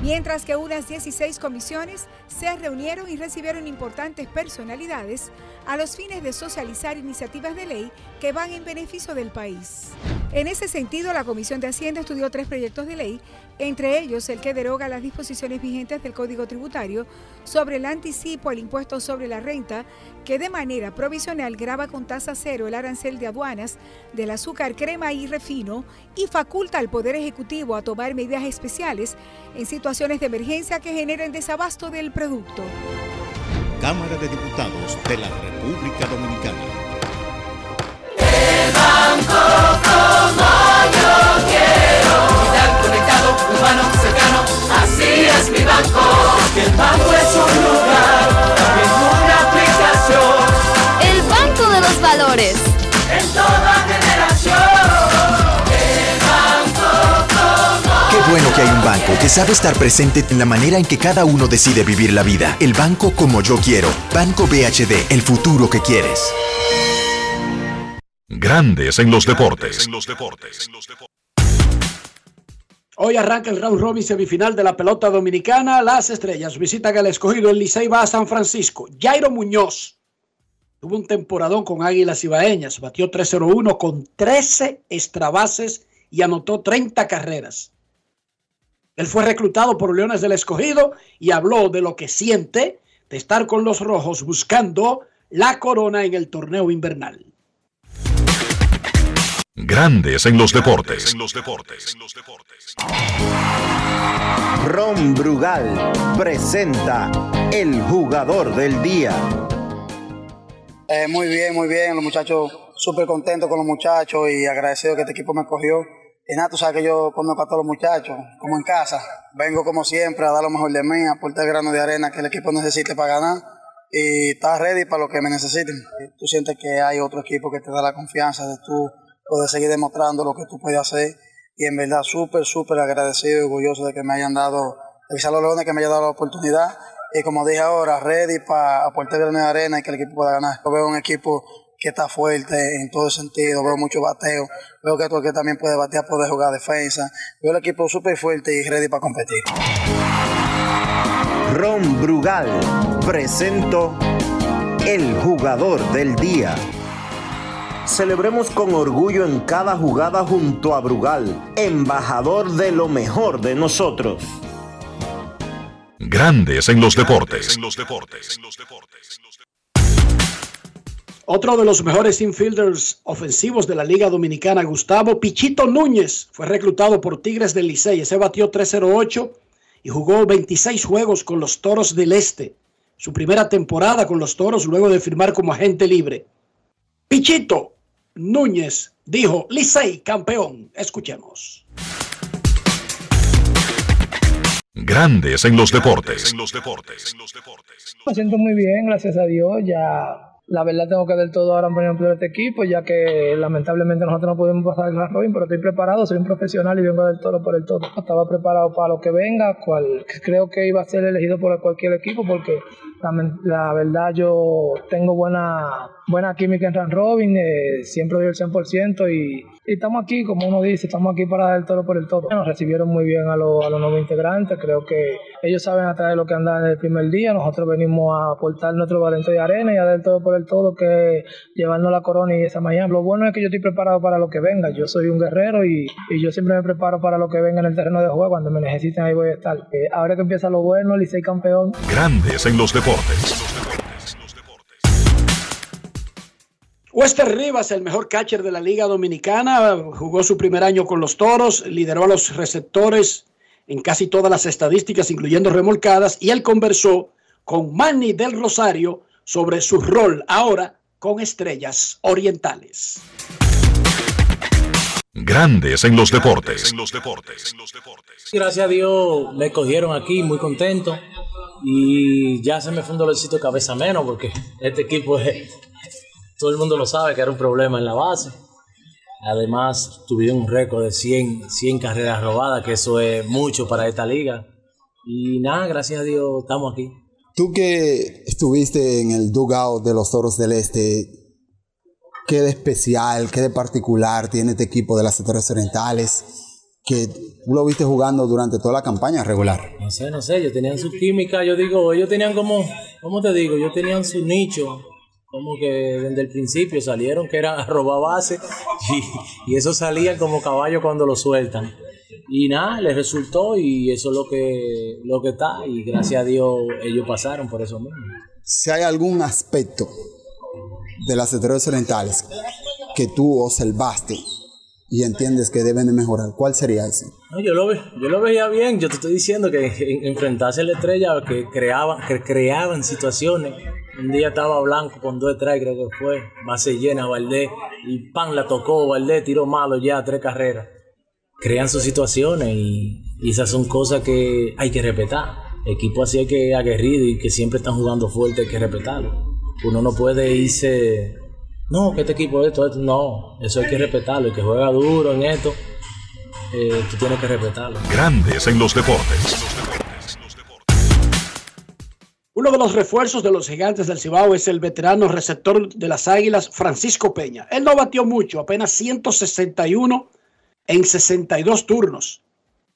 mientras que unas 16 comisiones se reunieron y recibieron importantes personalidades a los fines de socializar iniciativas de ley que van en beneficio del país. En ese sentido, la Comisión de Hacienda estudió tres proyectos de ley, entre ellos el que deroga las disposiciones vigentes del Código Tributario sobre el anticipo al impuesto sobre la renta, que de manera provisional graba con tasa cero el arancel de aduanas del azúcar, crema y refino y faculta al Poder Ejecutivo a tomar medidas especiales en situaciones de emergencia que generen desabasto del producto. Cámara de Diputados de la República Dominicana. El banco como yo quiero. Digital, conectado, humano, cercano, así es mi banco. Que el banco es un lugar, también una aplicación. El Banco de los Valores. En toda bueno que hay un banco que sabe estar presente en la manera en que cada uno decide vivir la vida. El banco como yo quiero. Banco BHD, el futuro que quieres. Grandes en los deportes. Hoy arranca el round robin semifinal de la pelota dominicana. Las estrellas visitan al escogido. El Licey va a San Francisco. Jairo Muñoz tuvo un temporadón con Águilas Ibaeñas. Batió 3-0-1 con 13 extrabases y anotó 30 carreras. Él fue reclutado por Leones del Escogido y habló de lo que siente de estar con los rojos buscando la corona en el torneo invernal. Grandes en los deportes. Ron Brugal presenta el jugador del día. Eh, muy bien, muy bien. Los muchachos, súper contentos con los muchachos y agradecido que este equipo me cogió. Y nada, tú sabes que yo conozco a todos los muchachos, como en casa. Vengo como siempre a dar lo mejor de mí, a aportar el grano de arena que el equipo necesite para ganar. Y estás ready para lo que me necesiten. Tú sientes que hay otro equipo que te da la confianza de tú poder seguir demostrando lo que tú puedes hacer. Y en verdad, súper, súper agradecido y orgulloso de que me hayan dado, que los Leones que me hayan dado la oportunidad. Y como dije ahora, ready para aportar grano de arena y que el equipo pueda ganar. Yo veo un equipo que está fuerte en todo sentido, veo mucho bateo, veo que tú que también puede batear, puede jugar defensa, veo el equipo súper fuerte y ready para competir. Ron Brugal presento el jugador del día. Celebremos con orgullo en cada jugada junto a Brugal, embajador de lo mejor de nosotros. Grandes en los deportes. Otro de los mejores infielders ofensivos de la Liga Dominicana, Gustavo Pichito Núñez, fue reclutado por Tigres del Licey. Ese batió 308 y jugó 26 juegos con los Toros del Este. Su primera temporada con los Toros luego de firmar como agente libre. Pichito Núñez dijo, Licey campeón. Escuchemos. Grandes en los deportes. Me siento muy bien, gracias a Dios. Ya la verdad tengo que del todo ahora poner este equipo, ya que lamentablemente nosotros no pudimos pasar el Robin, pero estoy preparado, soy un profesional y vengo del todo por el todo. Estaba preparado para lo que venga, cual creo que iba a ser elegido por cualquier equipo, porque La, verdad yo tengo buena, buena química en Run Robin, eh, siempre doy el 100% y, y, estamos aquí, como uno dice, estamos aquí para dar el todo por el todo. Nos recibieron muy bien a, los, a los nuevos integrantes, creo que ellos saben a través de lo que andan en el primer día, nosotros venimos a aportar nuestro valente de arena y a dar el todo por el todo, que llevarnos la corona y esa mañana. Lo bueno es que yo estoy preparado para lo que venga, yo soy un guerrero y, y yo siempre me preparo para lo que venga en el terreno de juego, cuando me necesiten ahí voy a estar. Eh, ahora que empieza lo bueno, Licey campeón. Grandes en los. Wester Rivas, el mejor catcher de la Liga Dominicana, jugó su primer año con los Toros, lideró a los receptores en casi todas las estadísticas, incluyendo remolcadas, y él conversó con Manny del Rosario sobre su rol ahora con Estrellas Orientales. Grandes en los deportes. Gracias a Dios me cogieron aquí muy contento y ya se me fue un dolorcito de cabeza menos porque este equipo todo el mundo lo sabe que era un problema en la base. Además tuvieron un récord de 100, 100 carreras robadas, que eso es mucho para esta liga. Y nada, gracias a Dios estamos aquí. Tú que estuviste en el dugout de los Toros del Este, ¿qué de especial, qué de particular tiene este equipo de las Estrellas Orientales? Que tú lo viste jugando durante toda la campaña regular. No sé, no sé, ellos tenían su química, yo digo, ellos tenían como, ¿cómo te digo? Ellos tenían su nicho, como que desde el principio salieron que era robar base y, y eso salían como caballo cuando lo sueltan. Y nada, les resultó y eso es lo que, lo que está y gracias a Dios ellos pasaron por eso mismo. Si hay algún aspecto de las estrellas orientales que tú observaste y entiendes que deben de mejorar, ¿cuál sería ese? No, yo lo, yo lo veía bien, yo te estoy diciendo que enfrentarse a la estrella que creaban, que creaban situaciones. Un día estaba blanco con dos detrás, creo que fue, base llena, Valdés, y pan la tocó, Valdés tiró malo ya, tres carreras crean sus situaciones y, esas son cosas que hay que respetar. Equipo así que aguerrido y que siempre están jugando fuerte hay que respetarlo. Uno no puede irse, no, que este equipo es esto, esto, no, eso hay que respetarlo. El que juega duro en esto, eh, tú tienes que respetarlo. Grandes en los deportes. Uno de los refuerzos de los gigantes del Cibao es el veterano receptor de las Águilas, Francisco Peña. Él no batió mucho, apenas 161 en 62 turnos.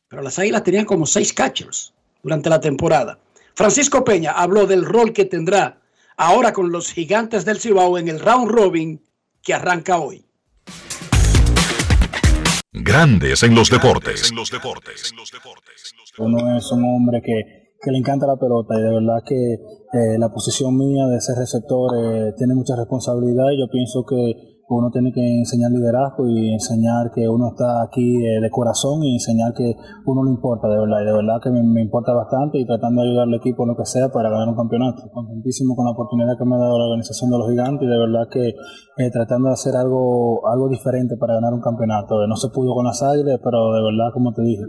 Pero las Águilas tenían como seis catchers durante la temporada. Francisco Peña habló del rol que tendrá ahora con los gigantes del Cibao en el round robin que arranca hoy. Grandes en los deportes. Uno es un hombre que, le encanta la pelota y de verdad que eh, la posición mía de ser receptor eh, tiene mucha responsabilidad y yo pienso que uno tiene que enseñar liderazgo y enseñar que uno está aquí de, corazón y enseñar que uno le importa de verdad. Y de verdad que me, importa bastante y tratando de ayudar al equipo en lo que sea para ganar un campeonato. Contentísimo con la oportunidad que me ha dado la organización de los gigantes y de verdad que eh, tratando de hacer algo, algo diferente para ganar un campeonato. No se pudo con las águilas, pero de verdad, como te dije,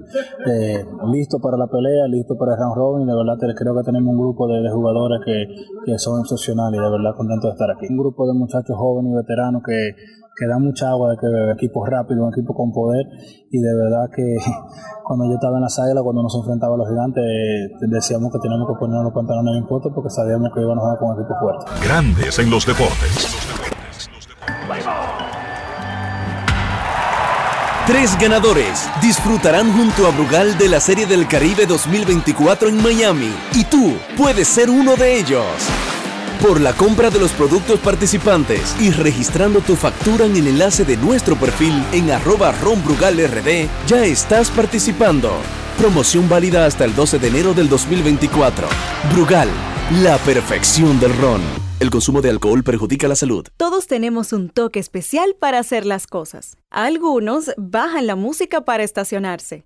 eh, listo para la pelea, listo para el round robin. De verdad creo que tenemos un grupo de, jugadores que, que son excepcionales y de verdad contento de estar aquí. Un grupo de muchachos jóvenes y veteranos que que da mucha agua, de que equipos rápidos, un equipo con poder y de verdad que cuando yo estaba en la sala, cuando nos enfrentaba a los gigantes, decíamos que teníamos que poner los pantalones en puesto porque sabíamos que íbamos a jugar con un equipo fuerte. Grandes en los deportes. Tres ganadores disfrutarán junto a Brugal de la Serie del Caribe 2024 en Miami y tú puedes ser uno de ellos. Por la compra de los productos participantes y registrando tu factura en el enlace de nuestro perfil en arroba ronbrugalrd, ya estás participando. Promoción válida hasta el 12 de enero del 2024. Brugal, la perfección del ron. El consumo de alcohol perjudica la salud. Todos tenemos un toque especial para hacer las cosas. Algunos bajan la música para estacionarse.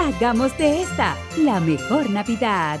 Hagamos de esta la mejor Navidad.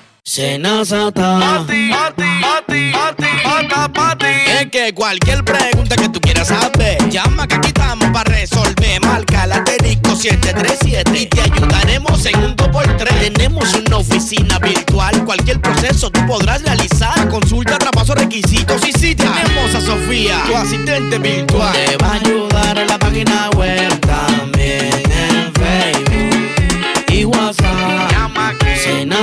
Senazata. Es que cualquier pregunta que tú quieras saber, llama que aquí estamos para resolver. Marca la 737 y te ayudaremos en un 2x3. Tenemos una oficina virtual, cualquier proceso tú podrás realizar. Consulta, traspaso, requisitos y si tenemos a Sofía, tu asistente virtual. Te va a ayudar en la página web también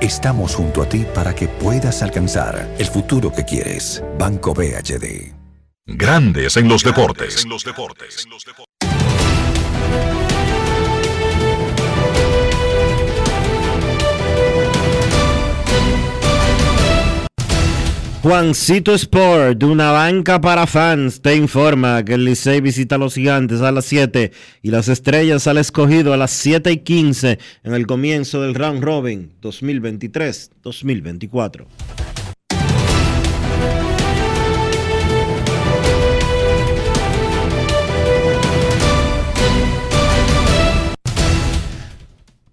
Estamos junto a ti para que puedas alcanzar el futuro que quieres. Banco BHD. Grandes en los deportes. Juancito Sport, de una banca para fans, te informa que el Licey visita a los gigantes a las 7 y las estrellas al escogido a las 7 y 15 en el comienzo del round robin 2023-2024.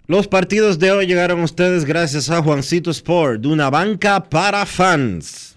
Los partidos de hoy llegaron a ustedes gracias a Juancito Sport, de una banca para fans.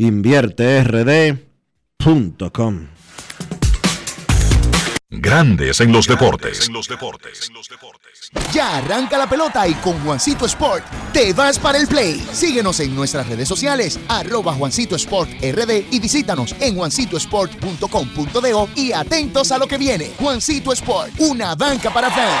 InvierteRD.com Grandes en los deportes. Ya arranca la pelota y con Juancito Sport te vas para el play. Síguenos en nuestras redes sociales, arroba Juancito Sport RD y visítanos en juancitosport.com.de y atentos a lo que viene. Juancito Sport, una banca para fans.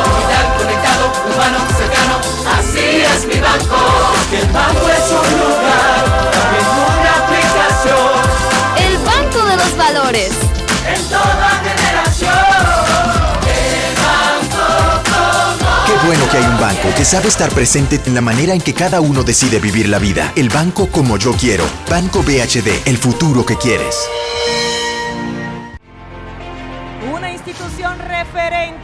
humano, cercano, así es mi banco. Que el banco es un lugar, también una aplicación. El Banco de los Valores. En toda generación. El banco como Qué bueno que hay un banco que sabe estar presente en la manera en que cada uno decide vivir la vida. El banco como yo quiero. Banco BHD, el futuro que quieres.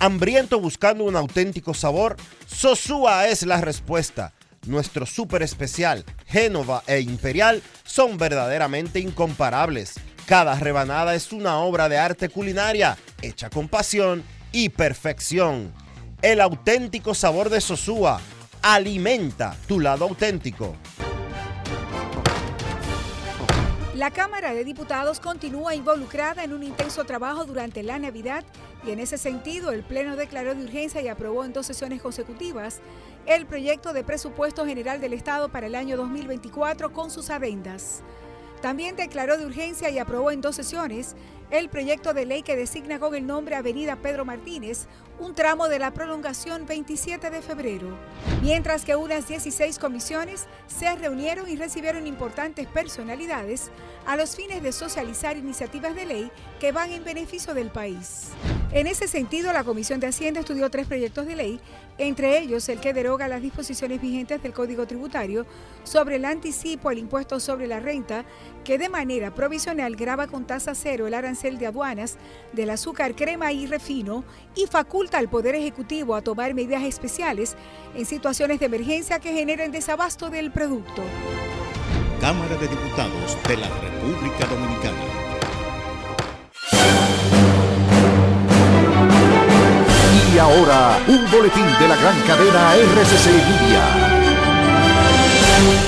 Hambriento buscando un auténtico sabor, Sosúa es la respuesta. Nuestro súper especial, Génova e Imperial, son verdaderamente incomparables. Cada rebanada es una obra de arte culinaria, hecha con pasión y perfección. El auténtico sabor de Sosúa alimenta tu lado auténtico. La Cámara de Diputados continúa involucrada en un intenso trabajo durante la Navidad y en ese sentido el Pleno declaró de urgencia y aprobó en dos sesiones consecutivas el proyecto de presupuesto general del Estado para el año 2024 con sus adendas. También declaró de urgencia y aprobó en dos sesiones el proyecto de ley que designa con el nombre Avenida Pedro Martínez un tramo de la prolongación 27 de febrero. Mientras que unas 16 comisiones se reunieron y recibieron importantes personalidades a los fines de socializar iniciativas de ley que van en beneficio del país. En ese sentido, la Comisión de Hacienda estudió tres proyectos de ley, entre ellos el que deroga las disposiciones vigentes del Código Tributario sobre el anticipo al impuesto sobre la renta, que de manera provisional graba con tasa cero el arancel de aduanas del azúcar, crema y refino y faculta al Poder Ejecutivo a tomar medidas especiales en situaciones de emergencia que generen desabasto del producto. Cámara de Diputados de la República Dominicana. Y ahora, un boletín de la gran cadena RCC Media.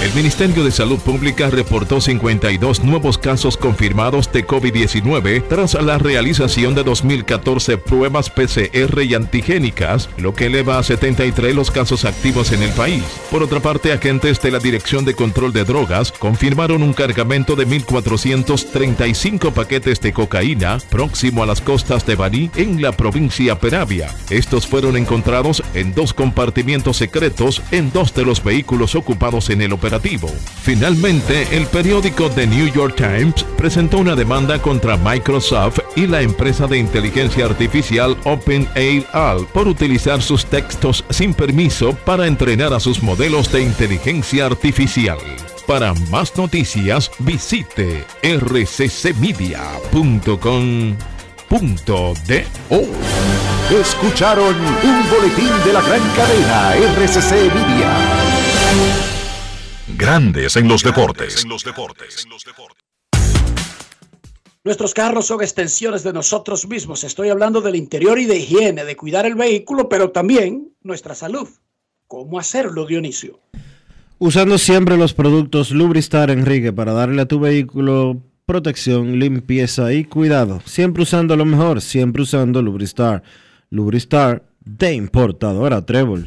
El Ministerio de Salud Pública reportó 52 nuevos casos confirmados de COVID-19 tras la realización de 2014 pruebas PCR y antigénicas, lo que eleva a 73 los casos activos en el país. Por otra parte, agentes de la Dirección de Control de Drogas confirmaron un cargamento de 1.435 paquetes de cocaína próximo a las costas de Baní en la provincia Peravia. Estos fueron encontrados en dos compartimientos secretos en dos de los vehículos ocupados en el operativo. Finalmente, el periódico The New York Times presentó una demanda contra Microsoft y la empresa de inteligencia artificial OpenAI por utilizar sus textos sin permiso para entrenar a sus modelos de inteligencia artificial. Para más noticias, visite rccmedia.com.do. Escucharon un boletín de la gran cadena RCC Media. Grandes en los deportes. Nuestros carros son extensiones de nosotros mismos. Estoy hablando del interior y de higiene, de cuidar el vehículo, pero también nuestra salud. ¿Cómo hacerlo, Dionisio? Usando siempre los productos Lubristar, Enrique, para darle a tu vehículo protección, limpieza y cuidado. Siempre usando lo mejor, siempre usando Lubristar. Lubristar de importadora Trébol.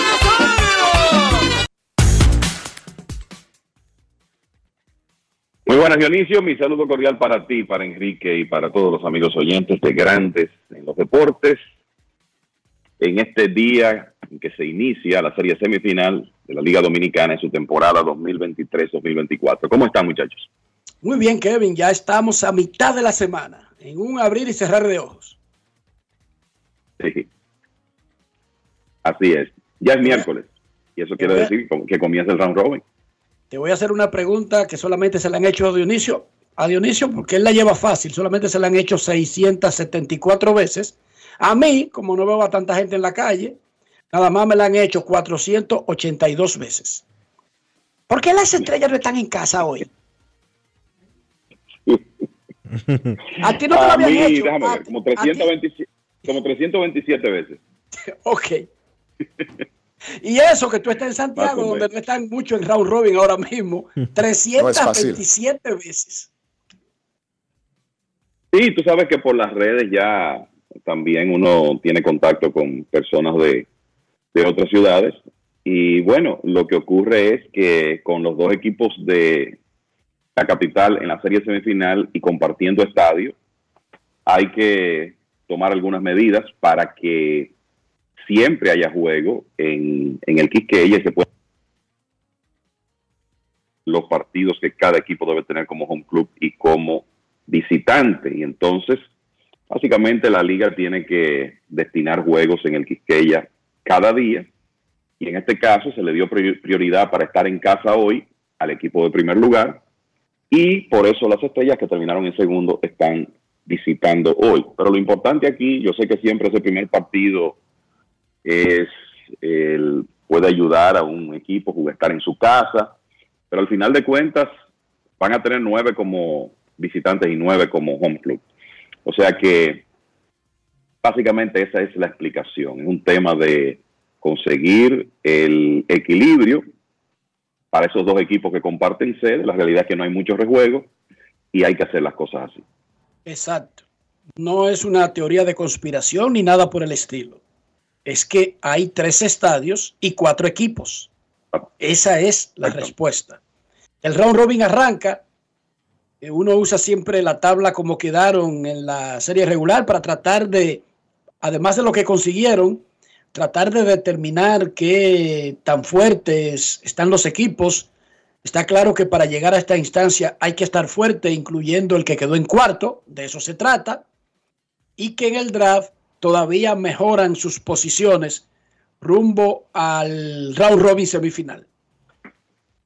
Muy buenas, Dionisio. Mi saludo cordial para ti, para Enrique y para todos los amigos oyentes de Grandes en los Deportes. En este día en que se inicia la serie semifinal de la Liga Dominicana en su temporada 2023-2024. ¿Cómo están, muchachos? Muy bien, Kevin. Ya estamos a mitad de la semana, en un abrir y cerrar de ojos. Sí. Así es. Ya es miércoles. Y eso quiere decir que comienza el round robin. Te voy a hacer una pregunta que solamente se le han hecho a Dionisio, a Dionisio porque él la lleva fácil, solamente se la han hecho 674 veces. A mí, como no veo a tanta gente en la calle, nada más me la han hecho 482 veces. ¿Por qué las estrellas no están en casa hoy? a ti no te lo habían hecho. Déjame ver, como, 327, como 327 veces. ok. Y eso que tú estás en Santiago, donde no están mucho en round robin ahora mismo, 327 veces. Sí, tú sabes que por las redes ya también uno tiene contacto con personas de, de otras ciudades. Y bueno, lo que ocurre es que con los dos equipos de la capital en la serie semifinal y compartiendo estadio, hay que tomar algunas medidas para que siempre haya juego en, en el Quisqueya se puede los partidos que cada equipo debe tener como home club y como visitante. Y entonces, básicamente la liga tiene que destinar juegos en el Quisqueya cada día. Y en este caso se le dio prioridad para estar en casa hoy al equipo de primer lugar. Y por eso las estrellas que terminaron en segundo están visitando hoy. Pero lo importante aquí, yo sé que siempre ese primer partido es el, puede ayudar a un equipo estar en su casa, pero al final de cuentas van a tener nueve como visitantes y nueve como home club. O sea que básicamente esa es la explicación. Es un tema de conseguir el equilibrio para esos dos equipos que comparten sede. La realidad es que no hay mucho rejuego y hay que hacer las cosas así. Exacto. No es una teoría de conspiración ni nada por el estilo. Es que hay tres estadios y cuatro equipos. Esa es la respuesta. El round robin arranca. Eh, uno usa siempre la tabla como quedaron en la serie regular para tratar de, además de lo que consiguieron, tratar de determinar qué tan fuertes están los equipos. Está claro que para llegar a esta instancia hay que estar fuerte, incluyendo el que quedó en cuarto, de eso se trata, y que en el draft todavía mejoran sus posiciones rumbo al round robin semifinal.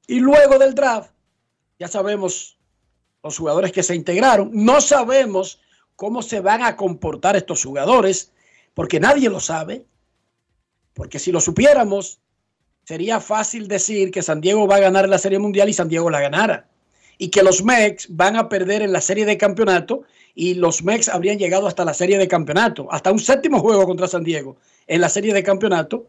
Y luego del draft, ya sabemos los jugadores que se integraron, no sabemos cómo se van a comportar estos jugadores, porque nadie lo sabe, porque si lo supiéramos, sería fácil decir que San Diego va a ganar la Serie Mundial y San Diego la ganara. Y que los Mex van a perder en la serie de campeonato y los Mex habrían llegado hasta la serie de campeonato, hasta un séptimo juego contra San Diego en la serie de campeonato.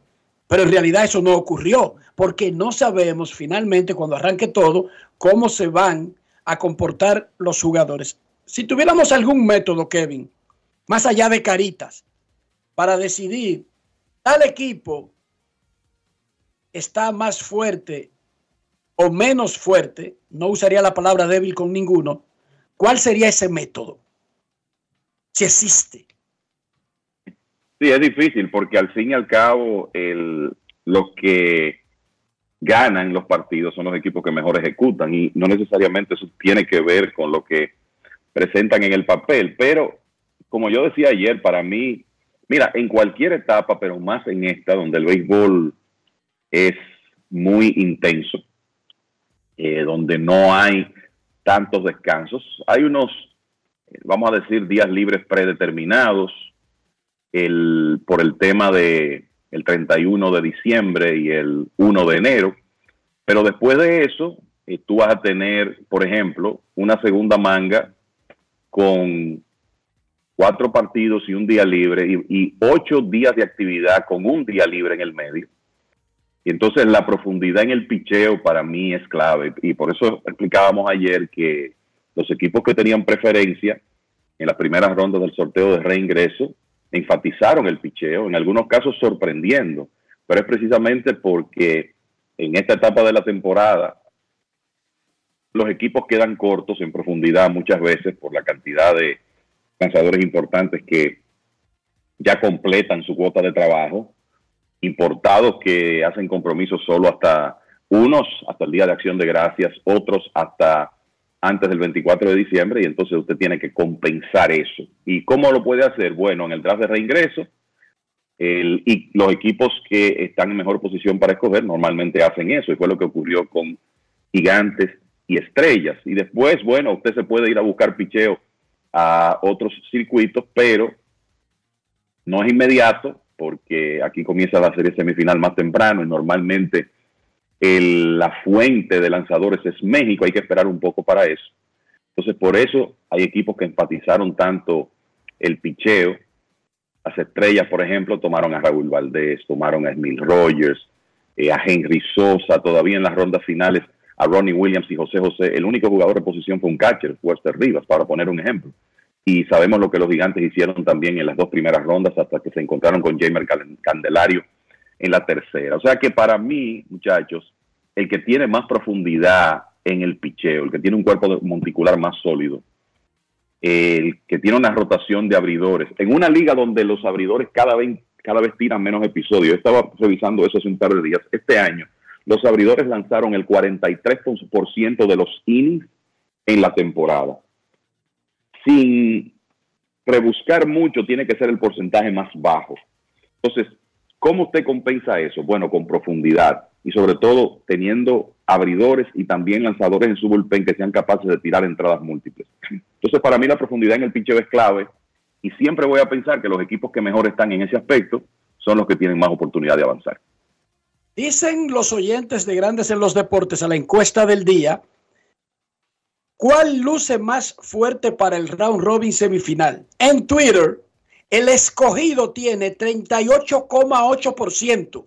Pero en realidad eso no ocurrió, porque no sabemos finalmente cuando arranque todo cómo se van a comportar los jugadores. Si tuviéramos algún método, Kevin, más allá de caritas, para decidir tal equipo está más fuerte o menos fuerte, no usaría la palabra débil con ninguno, ¿cuál sería ese método? Si existe. Sí, es difícil porque al fin y al cabo el, los que ganan los partidos son los equipos que mejor ejecutan y no necesariamente eso tiene que ver con lo que presentan en el papel, pero como yo decía ayer, para mí Mira, en cualquier etapa, pero más en esta, donde el béisbol es muy intenso, eh, donde no hay tantos descansos, hay unos, vamos a decir, días libres predeterminados el, por el tema de el 31 de diciembre y el 1 de enero, pero después de eso, eh, tú vas a tener, por ejemplo, una segunda manga con cuatro partidos y un día libre y, ocho días de actividad con un día libre en el medio. Y entonces la profundidad en el picheo para mí es clave. Y por eso explicábamos ayer que los equipos que tenían preferencia en las primeras rondas del sorteo de reingreso enfatizaron el picheo, en algunos casos sorprendiendo. Pero es precisamente porque en esta etapa de la temporada los equipos quedan cortos en profundidad muchas veces por la cantidad de lanzadores importantes que ya completan su cuota de trabajo, importados que hacen compromisos solo hasta unos hasta el Día de Acción de Gracias, otros hasta antes del 24 de diciembre, y entonces usted tiene que compensar eso. ¿Y cómo lo puede hacer? Bueno, en el draft de reingreso, el, y los equipos que están en mejor posición para escoger normalmente hacen eso, y fue lo que ocurrió con gigantes y estrellas. Y después, bueno, usted se puede ir a buscar picheo a otros circuitos, pero no es inmediato porque aquí comienza la serie semifinal más temprano y normalmente la fuente de lanzadores es México, hay que esperar un poco para eso. Entonces, por eso hay equipos que enfatizaron tanto el picheo. Las estrellas, por ejemplo, tomaron a Raúl Valdés, tomaron a Emil Rogers, eh, a Henry Sosa, todavía en las rondas finales a Ronnie Williams y José José. El único jugador de posición fue un catcher, Wester Rivas, para poner un ejemplo y sabemos lo que los gigantes hicieron también en las dos primeras rondas hasta que se encontraron con Jamer Candelario en la tercera. O sea que para mí, muchachos, el que tiene más profundidad en el picheo, el que tiene un cuerpo monticular más sólido, el que tiene una rotación de abridores, en una liga donde los abridores cada vez, cada vez tiran menos episodios, estaba revisando eso hace un par de días, este año los abridores lanzaron el 43% de los innings en la temporada sin rebuscar mucho, tiene que ser el porcentaje más bajo. Entonces, ¿cómo usted compensa eso? Bueno, con profundidad y sobre todo teniendo abridores y también lanzadores en su bullpen que sean capaces de tirar entradas múltiples. Entonces, para mí la profundidad en el pitcher es clave y siempre voy a pensar que los equipos que mejor están en ese aspecto son los que tienen más oportunidad de avanzar. Dicen los oyentes de Grandes en los Deportes a la encuesta del día ¿Cuál luce más fuerte para el round robin semifinal? En Twitter, el escogido tiene 38,8%.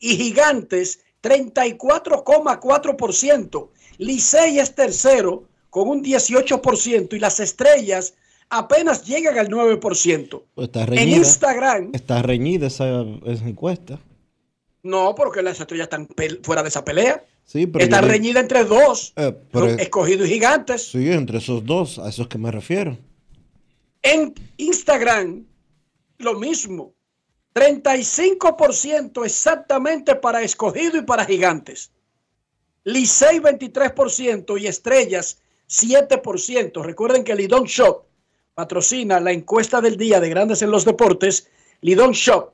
y Gigantes 34,4%. Licey es tercero con un 18% y las estrellas apenas llegan al 9%. Pues está en reñida. Instagram, Está reñida esa, esa encuesta. no, porque las estrellas están fuera de esa pelea. Sí, pero Está reñida entre dos, Eh, pero- escogido y gigantes. Sí, entre esos dos, a esos que me refiero. En Instagram, lo mismo. 35% exactamente para escogido y para gigantes. Licey 23% y estrellas 7%. Recuerden que Lidón Shop patrocina la encuesta del día de Grandes en los Deportes. Lidón Shop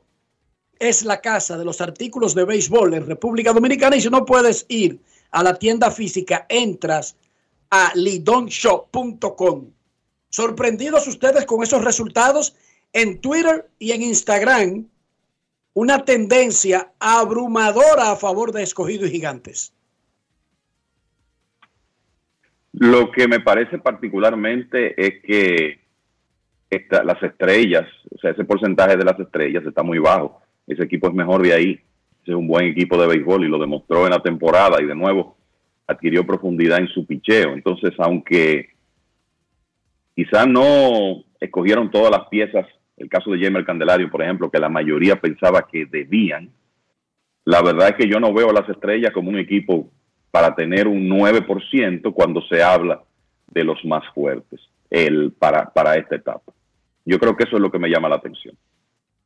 es la casa de los artículos de béisbol en República Dominicana y si no puedes ir a la tienda física, entras a lidonshop.com. Sorprendidos ustedes con esos resultados en Twitter y en Instagram, una tendencia abrumadora a favor de escogido y gigantes. Lo que me parece particularmente es que las estrellas, o sea, ese porcentaje de las estrellas está muy bajo. Ese equipo es mejor de ahí. Ese es un buen equipo de béisbol y lo demostró en la temporada y de nuevo adquirió profundidad en su picheo. Entonces, aunque quizás no escogieron todas las piezas, el caso de Jamer Candelario, por ejemplo, que la mayoría pensaba que debían, la verdad es que yo no veo a las estrellas como un equipo para tener un 9% cuando se habla de los más fuertes el, para, para esta etapa. Yo creo que eso es lo que me llama la atención.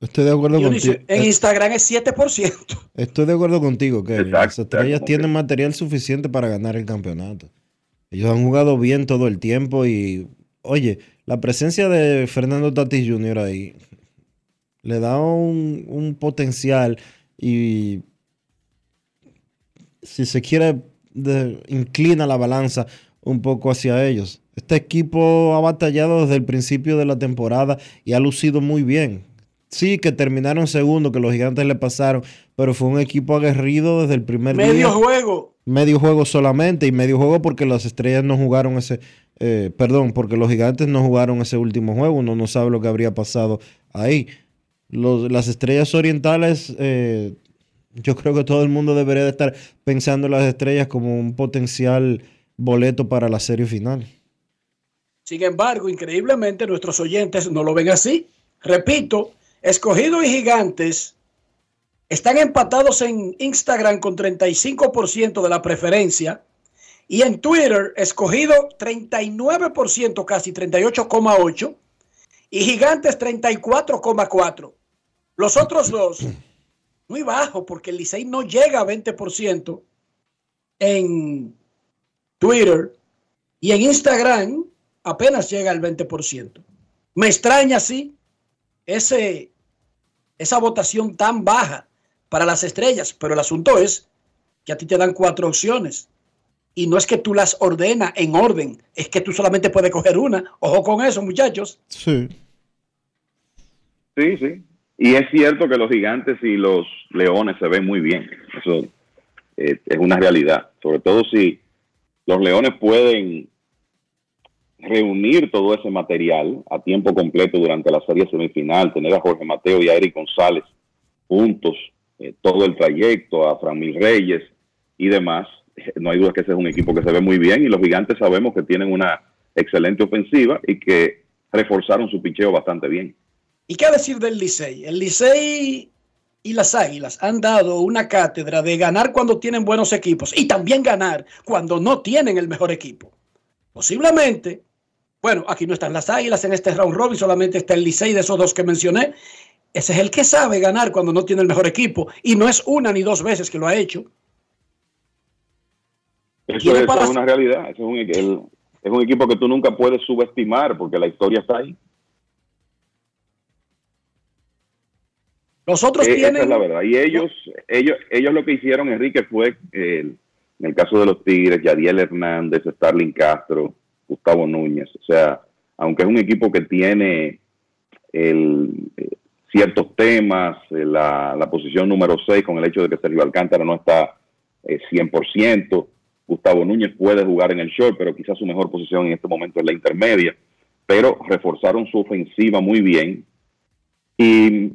Estoy de acuerdo Dionisio, contigo. en Instagram es 7%. Estoy de acuerdo contigo, que las Exacto, estrellas exacto. tienen material suficiente para ganar el campeonato. Ellos han jugado bien todo el tiempo y, oye, la presencia de Fernando Tatis Jr. ahí le da un, un potencial y, si se quiere, de- inclina la balanza un poco hacia ellos. Este equipo ha batallado desde el principio de la temporada y ha lucido muy bien. Sí, que terminaron segundo, que los gigantes le pasaron, pero fue un equipo aguerrido desde el primer día. Medio juego. Medio juego solamente y medio juego porque las estrellas no jugaron ese, eh, perdón, porque los gigantes no jugaron ese último juego. Uno no sabe lo que habría pasado ahí. Los- las estrellas orientales, eh, yo creo que todo el mundo debería de estar pensando en las estrellas como un potencial boleto para la serie final. Sin embargo, increíblemente nuestros oyentes no lo ven así. Repito, escogido y gigantes están empatados en Instagram con 35% de la preferencia y en Twitter escogido 39%, casi 38,8% y gigantes 34,4%. Los otros dos, muy bajo porque el Licey no llega a 20% en Twitter y en Instagram apenas llega al 20%. Me extraña, sí, ese, esa votación tan baja para las estrellas, pero el asunto es que a ti te dan cuatro opciones y no es que tú las ordenas en orden, es que tú solamente puedes coger una. Ojo con eso, muchachos. Sí. Sí, sí. Y es cierto que los gigantes y los leones se ven muy bien. Eso eh, es una realidad. Sobre todo si los leones pueden reunir todo ese material a tiempo completo durante la serie semifinal, tener a Jorge Mateo y a Eric González juntos eh, todo el trayecto, a Framil Reyes y demás. Eh, No hay duda que ese es un equipo que se ve muy bien y los gigantes sabemos que tienen una excelente ofensiva y que reforzaron su picheo bastante bien. ¿Y qué decir del Licey? El Licey y las Águilas han dado una cátedra de ganar cuando tienen buenos equipos y también ganar cuando no tienen el mejor equipo. Posiblemente, bueno, aquí no están las Águilas en este round robin, solamente está el Licey de esos dos que mencioné. Ese es el que sabe ganar cuando no tiene el mejor equipo y no es una ni dos veces que lo ha hecho. Eso, Tiene eso para- es una realidad. Eso es, un, el- es un equipo que tú nunca puedes subestimar porque la historia está ahí. Los otros Eh, Esa tienen es la verdad. Y ellos, ellos, ellos lo que hicieron, Enrique, fue, eh, en el caso de los Tigres, Yadiel Hernández, Starling Castro, Gustavo Núñez. O sea, aunque es un equipo que tiene el, eh, ciertos temas, eh, la, posición número 6 con el hecho de que Sergio Alcántara no está eh, 100%. Gustavo Núñez puede jugar en el short, pero quizás su mejor posición en este momento es la intermedia. Pero reforzaron su ofensiva muy bien. Y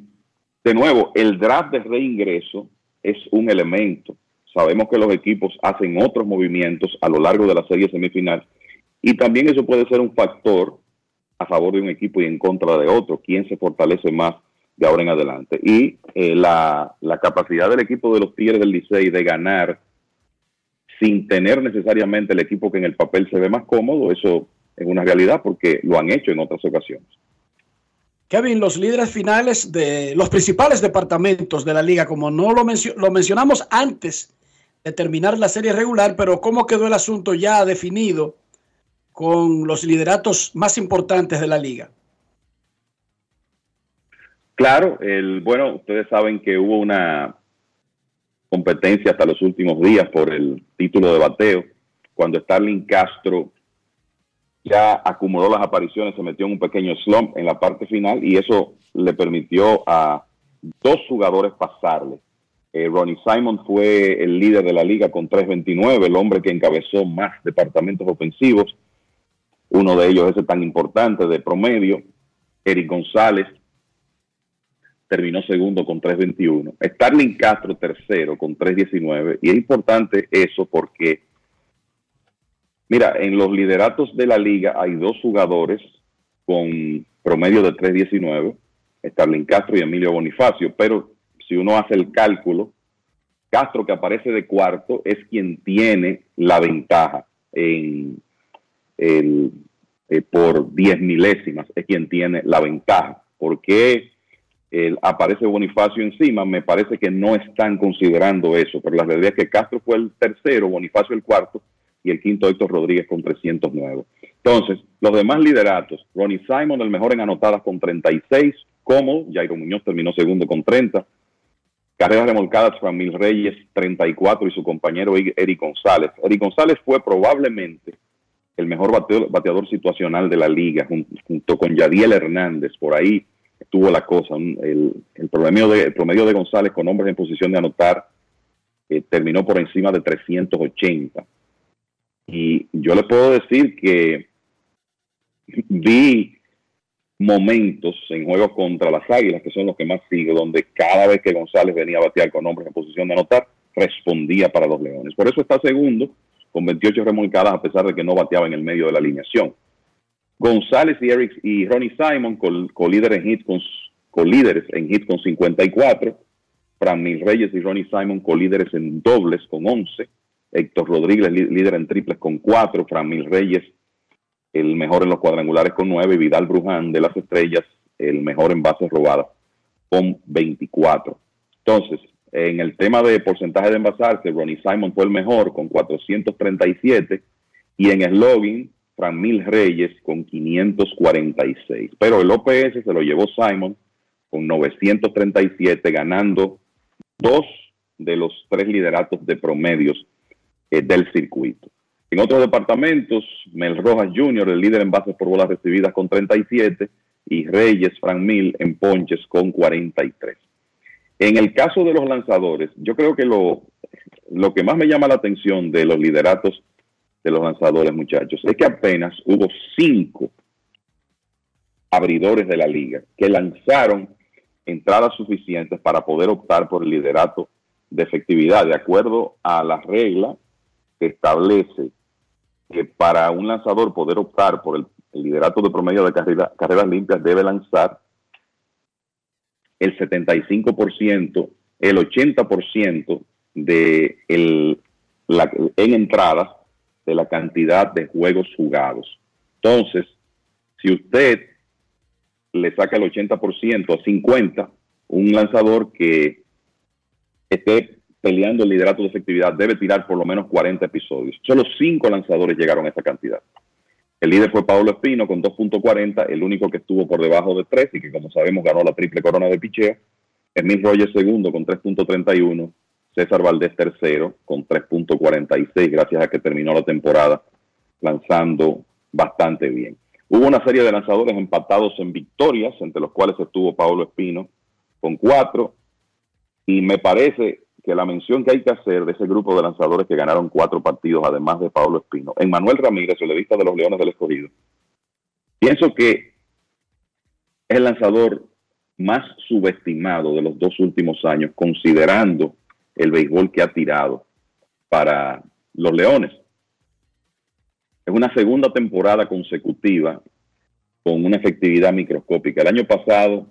de nuevo, el draft de reingreso es un elemento. Sabemos que los equipos hacen otros movimientos a lo largo de la serie semifinal y también eso puede ser un factor a favor de un equipo y en contra de otro, quién se fortalece más de ahora en adelante. Y eh, la, capacidad del equipo de los Tigres del Licey de ganar sin tener necesariamente el equipo que en el papel se ve más cómodo, eso es una realidad porque lo han hecho en otras ocasiones. Kevin, los líderes finales de los principales departamentos de la liga, como no lo, lo mencionamos antes de terminar la serie regular, pero cómo quedó el asunto ya definido con los lideratos más importantes de la liga. Claro, el, bueno, ustedes saben que hubo una competencia hasta los últimos días por el título de bateo, cuando Starling Castro ya acumuló las apariciones, se metió en un pequeño slump en la parte final y eso le permitió a dos jugadores pasarle. Eh, Ronnie Simon fue el líder de la liga con 3.29, el hombre que encabezó más departamentos ofensivos, uno de ellos ese tan importante de promedio. Eric González terminó segundo con 3.21. Starling Castro tercero con 3.19 y es importante eso porque Mira, en los lideratos de la liga hay dos jugadores con promedio de 3.19, Starling Castro y Emilio Bonifacio, pero si uno hace el cálculo, Castro que aparece de cuarto es quien tiene la ventaja en el, eh, por 10 milésimas, es quien tiene la ventaja. porque aparece Bonifacio encima? Me parece que no están considerando eso, pero la realidad es que Castro fue el tercero, Bonifacio el cuarto, y el quinto Héctor Rodríguez con 309. Entonces, los demás lideratos, Ronnie Simon, el mejor en anotadas con 36, como Jairo Muñoz terminó segundo con 30, carreras remolcadas Mil Reyes 34 y su compañero Eric González. Eric González fue probablemente el mejor bateador, situacional de la liga, junto, con Yadiel Hernández, por ahí estuvo la cosa. El, promedio, de, promedio de González con hombres en posición de anotar eh, terminó por encima de 380. Y yo le puedo decir que vi momentos en juegos contra las Águilas, que son los que más sigo, donde cada vez que González venía a batear con hombres en posición de anotar, respondía para los Leones. Por eso está segundo, con 28 remolcadas, a pesar de que no bateaba en el medio de la alineación. González y Eric y Ronnie Simon, colíderes en hits con, colíderes en hits con 54. Fran Mil Reyes y Ronnie Simon, colíderes en dobles con 11. Héctor Rodríguez, líder en triples con cuatro, Fran Mil Reyes, el mejor en los cuadrangulares con nueve, Vidal Bruján de las Estrellas, el mejor en bases robadas con 24. Entonces, en el tema de porcentaje de envasarse, Ronnie Simon fue el mejor con 437 y en slogan, Fran Mil Reyes con 546. Pero el OPS se lo llevó Simon con 937, ganando dos de los tres lideratos de promedios eh, del circuito. En otros departamentos, Mel Rojas Jr., el líder en bases por bolas recibidas con 37, y Reyes Frank Mil en ponches con 43. En el caso de los lanzadores, yo creo que lo, lo que más me llama la atención de los lideratos de los lanzadores, muchachos, es que apenas hubo cinco abridores de la liga que lanzaron entradas suficientes para poder optar por el liderato de efectividad, de acuerdo a la regla establece que para un lanzador poder optar por el, liderato de promedio de carreras limpias debe lanzar el 75%, el 80% de el, en entradas de la cantidad de juegos jugados. Entonces, si usted le saca el 80% a 50, un lanzador que esté peleando el liderato de efectividad debe tirar por lo menos 40 episodios. Solo cinco lanzadores llegaron a esa cantidad. El líder fue Pablo Espino con 2.40, el único que estuvo por debajo de 3 y que como sabemos ganó la triple corona de picheo. Smith Rogers segundo con 3.31, César Valdés tercero con 3.46 gracias a que terminó la temporada lanzando bastante bien. Hubo una serie de lanzadores empatados en victorias, entre los cuales estuvo Pablo Espino con 4 y me parece que la mención que hay que hacer de ese grupo de lanzadores que ganaron cuatro partidos, además de Pablo Espino, en Manuel Ramírez, el de los Leones del Escogido, pienso que es el lanzador más subestimado de los dos últimos años, considerando el béisbol que ha tirado para los Leones. Es una segunda temporada consecutiva con una efectividad microscópica. El año pasado,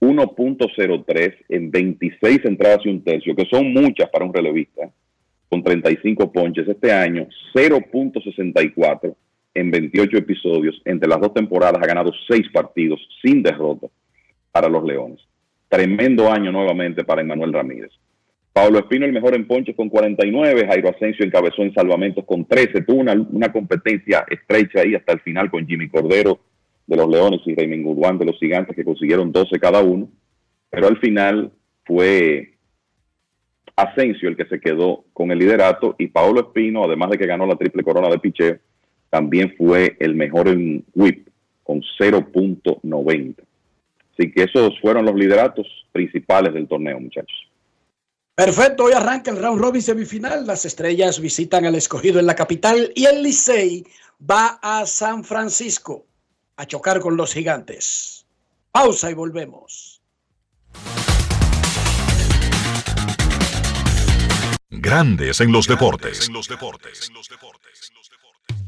1.03 en 26 entradas y un tercio, que son muchas para un relevista, con 35 ponches. Este año, 0.64 en 28 episodios. Entre las dos temporadas ha ganado 6 partidos sin derrota para los Leones. Tremendo año nuevamente para Emanuel Ramírez. Pablo Espino el mejor en ponches con 49, Jairo Asensio encabezó en salvamentos con 13, tuvo una, competencia estrecha ahí hasta el final con Jimmy Cordero de los Leones y Raymond Guzmán de los Gigantes que consiguieron 12 cada uno, pero al final fue Asensio el que se quedó con el liderato y Pablo Espino, además de que ganó la triple corona de picheo, también fue el mejor en whip con 0.90. Así que esos fueron los lideratos principales del torneo, muchachos. Perfecto, hoy arranca el round robin semifinal. Las estrellas visitan al escogido en la capital y el Licey va a San Francisco a chocar con los gigantes. Pausa y volvemos. Grandes en los deportes.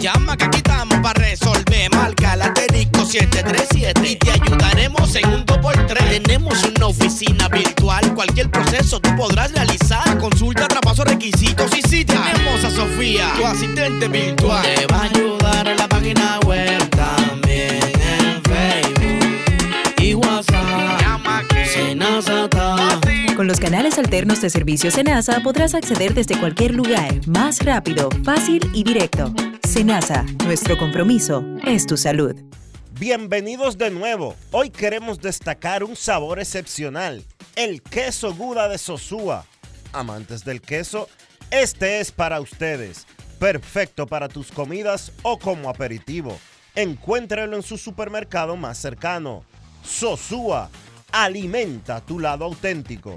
llama que aquí estamos para resolver. Marca la 737 y te ayudaremos en un 2x3. Tenemos una oficina virtual, cualquier proceso tú podrás realizar. Consulta, traspaso, requisitos y si tenemos a Sofía, tu asistente virtual. Te va a ayudar en la página web con los canales alternos de servicio Senasa podrás acceder desde cualquier lugar, más rápido, fácil y directo. Senasa, nuestro compromiso es tu salud. Bienvenidos de nuevo. Hoy queremos destacar un sabor excepcional, el queso Guda de Sosúa. Amantes del queso, este es para ustedes. Perfecto para tus comidas o como aperitivo. Encuéntralo en su supermercado más cercano. Sosúa Alimenta tu lado auténtico.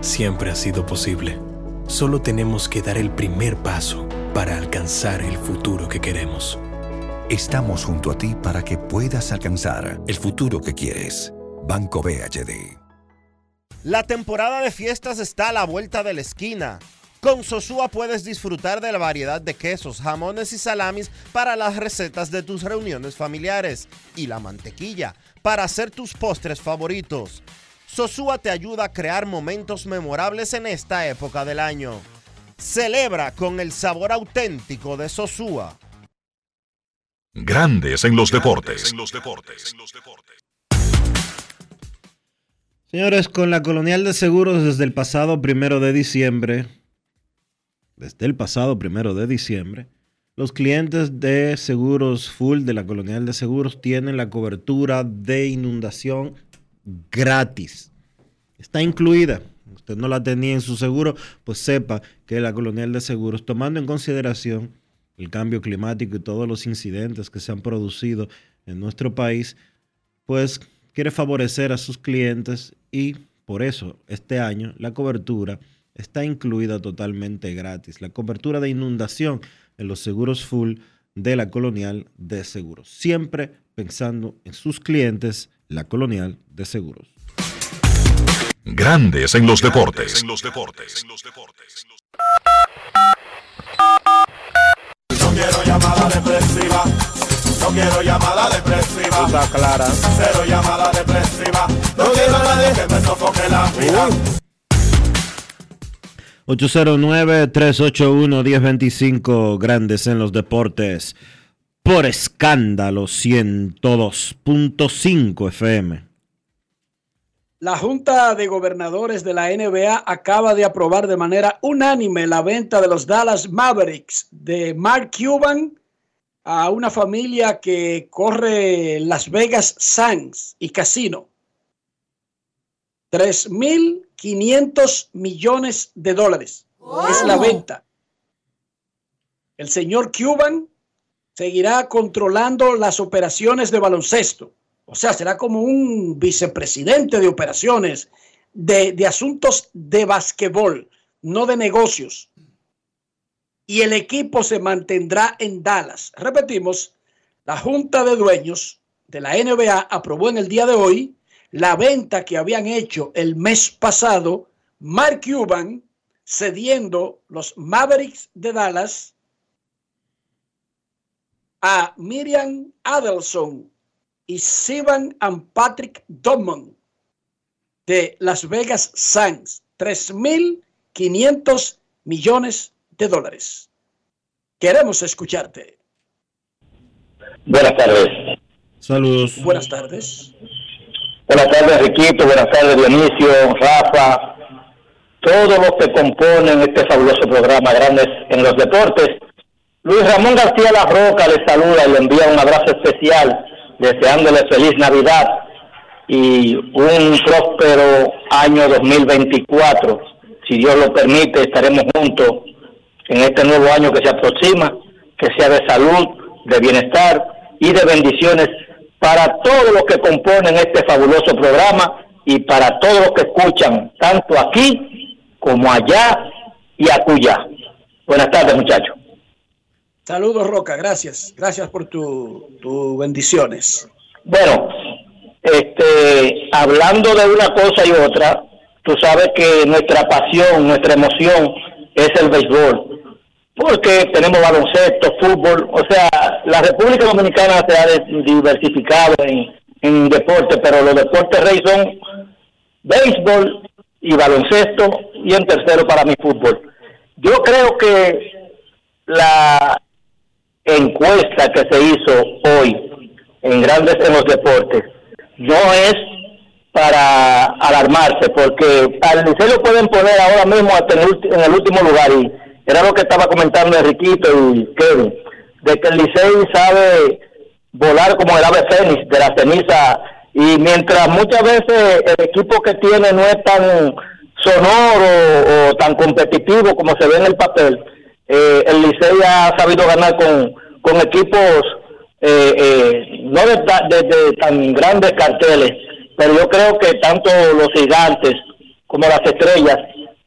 siempre ha sido posible. Solo tenemos que dar el primer paso para alcanzar el futuro que queremos. Estamos junto a ti para que puedas alcanzar el futuro que quieres. Banco BHD. La temporada de fiestas está a la vuelta de la esquina. Con Sosúa puedes disfrutar de la variedad de quesos, jamones y salamis para las recetas de tus reuniones familiares y la mantequilla para hacer tus postres favoritos. Sosúa te ayuda a crear momentos memorables en esta época del año. Celebra con el sabor auténtico de Sosúa. Grandes en los deportes. Señores, con la Colonial de Seguros desde el pasado primero de diciembre, desde el pasado primero de diciembre, los clientes de seguros full de la Colonial de Seguros tienen la cobertura de inundación gratis. Está incluida. Usted no la tenía en su seguro, pues sepa que la Colonial de Seguros, tomando en consideración el cambio climático y todos los incidentes que se han producido en nuestro país, pues quiere favorecer a sus clientes y por eso este año la cobertura está incluida totalmente gratis. La cobertura de inundación en los seguros full de la Colonial de Seguros. Siempre pensando en sus clientes, la Colonial de Seguros. Grandes en los deportes. En los deportes. quiero llamada depresiva. No quiero llamada depresiva. Está clara. Cero llamada depresiva. No quiero a nadie que me sofoque la vida. 809-381-1025, grandes en los deportes, por escándalo 102.5 FM. La Junta de Gobernadores de la NBA acaba de aprobar de manera unánime la venta de los Dallas Mavericks de Mark Cuban a una familia que corre Las Vegas Sands y Casino. 3.500 millones de dólares es la venta. El señor Cuban seguirá controlando las operaciones de baloncesto o sea, será como un vicepresidente de operaciones, de, asuntos de basquetbol, no de negocios. Y el equipo se mantendrá en Dallas. Repetimos, la Junta de Dueños de la NBA aprobó en el día de hoy la venta que habían hecho el mes pasado Mark Cuban cediendo los Mavericks de Dallas a Miriam Adelson y Sivan and Patrick Drummond de Las Vegas Sands. 3.500 millones de dólares. Queremos escucharte. Buenas tardes. Saludos. Buenas tardes. Buenas tardes, Riquito. Buenas tardes, Dionisio, Rafa. Todos los que componen este fabuloso programa Grandes en los Deportes. Luis Ramón García La Roca le saluda y le envía un abrazo especial deseándole feliz Navidad y un próspero año 2024. Si Dios lo permite, estaremos juntos en este nuevo año que se aproxima, que sea de salud, de bienestar y de bendiciones para todos los que componen este fabuloso programa y para todos los que escuchan, tanto aquí como allá y acullá. Buenas tardes, muchachos. Saludos, Roca, gracias. Gracias por tus tu bendiciones. Bueno, este, hablando de una cosa y otra, tú sabes que nuestra pasión, nuestra emoción es el béisbol. Porque tenemos baloncesto, fútbol, o sea, la República Dominicana se ha diversificado en, en deporte, pero los deportes rey son béisbol y baloncesto y en tercero para mi fútbol. Yo creo que la encuesta que se hizo hoy en Grandes en los Deportes no es para alarmarse, porque al Liceo pueden poner ahora mismo hasta en el, último lugar, y era lo que estaba comentando Enriquito y Kevin, de que el Licey sabe volar como el ave fénix de la ceniza, y mientras muchas veces el equipo que tiene no es tan sonoro o tan competitivo como se ve en el papel, eh, el Licey ha sabido ganar con, con equipos eh, eh, no de, tan grandes carteles, pero yo creo que tanto los gigantes como las estrellas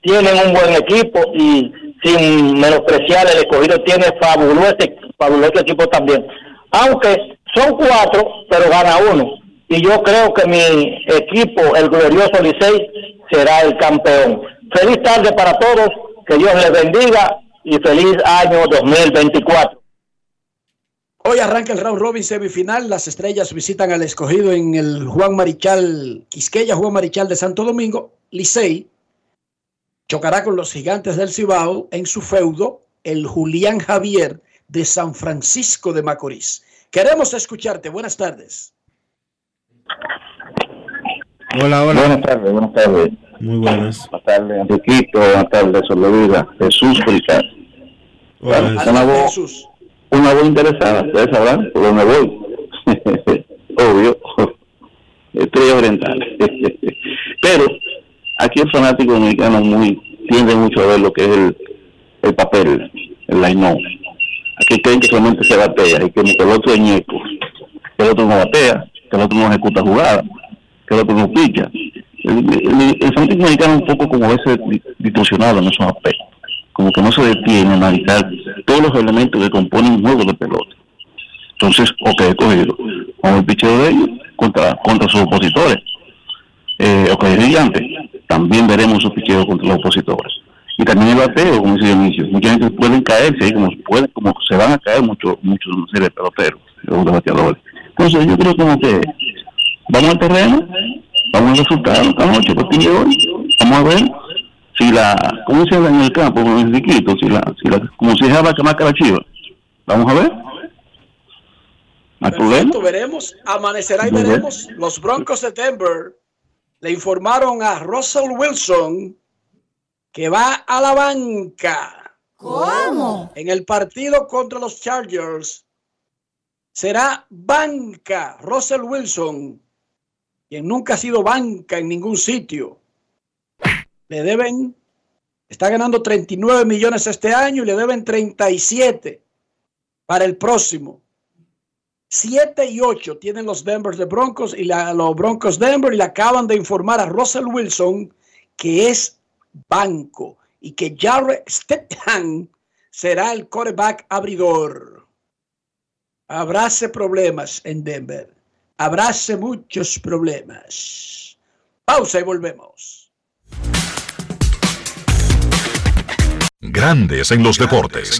tienen un buen equipo y sin menospreciar el escogido tiene fabuloso, fabuloso equipo también. Aunque son cuatro, pero gana uno. Y yo creo que mi equipo, el glorioso Licey, será el campeón. Feliz tarde para todos, que Dios les bendiga y feliz año 2024. Hoy arranca el round robin semifinal. Las estrellas visitan al escogido en el Juan Marichal, Quisqueya, Juan Marichal de Santo Domingo. Licey chocará con los gigantes del Cibao en su feudo, el Julián Javier de San Francisco de Macorís. Queremos escucharte. Buenas tardes. Hola, hola. Buenas tardes, buenas tardes. Muy buenas. Buenas tardes, Enriquito. Buenas tardes, Solovida. Jesús Fricar. Hola, Jesús una voz interesada, ustedes sabrán por dónde voy. Obvio, estrella oriental. Pero aquí el fanático dominicano muy tiende mucho a ver lo que es el, el papel, el line Aquí creen que solamente se batea y que el otro es ñeco, que el otro no batea, que el otro no ejecuta jugada, que el otro no picha. El, fanático dominicano es un poco como ese distorsionado en esos aspectos como que no se detiene a analizar todos los elementos que componen un juego de pelota. Entonces, ok, cogido con el picheo de ellos contra, contra sus opositores. Eh, ok, brillante. También veremos su picheo contra los opositores. Y también el bateo, como dice Dionisio. Mucha gente pueden caerse, como, pueden, como se van a caer muchos muchos de peloteros, de bateadores. Entonces, yo creo como que vamos al terreno, vamos al resultado esta noche, vamos a ver si la, ¿cómo se en el campo con el riquito? Si la, si la, como si dejaba que marca la chiva. Vamos a ver. Perfecto, veremos. Amanecerá y veremos. Los Broncos de Denver le informaron a Russell Wilson que va a la banca. ¿Cómo? En el partido contra los Chargers será banca Russell Wilson, quien nunca ha sido banca en ningún sitio le deben, está ganando 39 millones este año y le deben 37 para el próximo. 7 y 8 tienen los Denver de Broncos y los Broncos Denver y le acaban de informar a Russell Wilson que es banco y que Jared Stephan será el quarterback abridor. Habráse problemas en Denver. Habráse muchos problemas. Pausa y volvemos. Grandes en los deportes.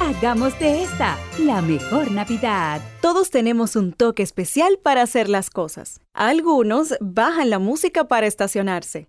Hagamos de esta la mejor Navidad. Todos tenemos un toque especial para hacer las cosas. Algunos bajan la música para estacionarse.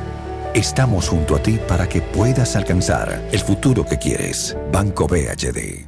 Estamos junto a ti para que puedas alcanzar el futuro que quieres. Banco BHD.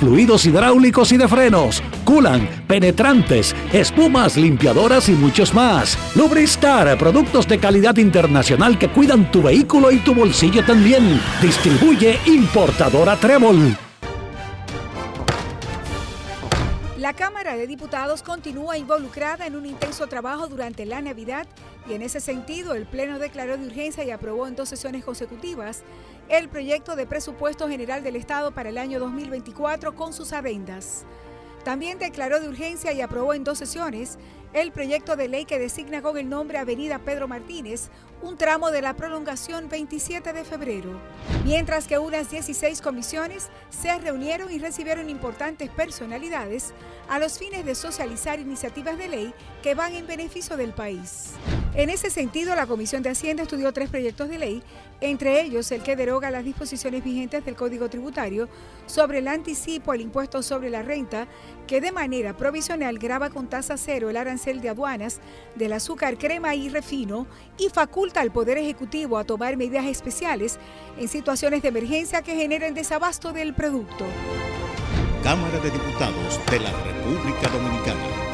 fluidos hidráulicos y de frenos, culan, penetrantes, espumas, limpiadoras y muchos más. Lubristar, productos de calidad internacional que cuidan tu vehículo y tu bolsillo también. Distribuye importadora Trébol. La Cámara de Diputados continúa involucrada en un intenso trabajo durante la Navidad y en ese sentido el Pleno declaró de urgencia y aprobó en dos sesiones consecutivas el proyecto de presupuesto general del Estado para el año 2024 con sus adendas. También declaró de urgencia y aprobó en dos sesiones el proyecto de ley que designa con el nombre Avenida Pedro Martínez un tramo de la prolongación 27 de febrero, mientras que unas 16 comisiones se reunieron y recibieron importantes personalidades a los fines de socializar iniciativas de ley que van en beneficio del país. En ese sentido, la Comisión de Hacienda estudió tres proyectos de ley, entre ellos el que deroga las disposiciones vigentes del Código Tributario sobre el anticipo al impuesto sobre la renta, que de manera provisional graba con tasa cero el arancel de aduanas del azúcar, crema y refino y faculta al Poder Ejecutivo a tomar medidas especiales en situaciones de emergencia que generen desabasto del producto. Cámara de Diputados de la República Dominicana.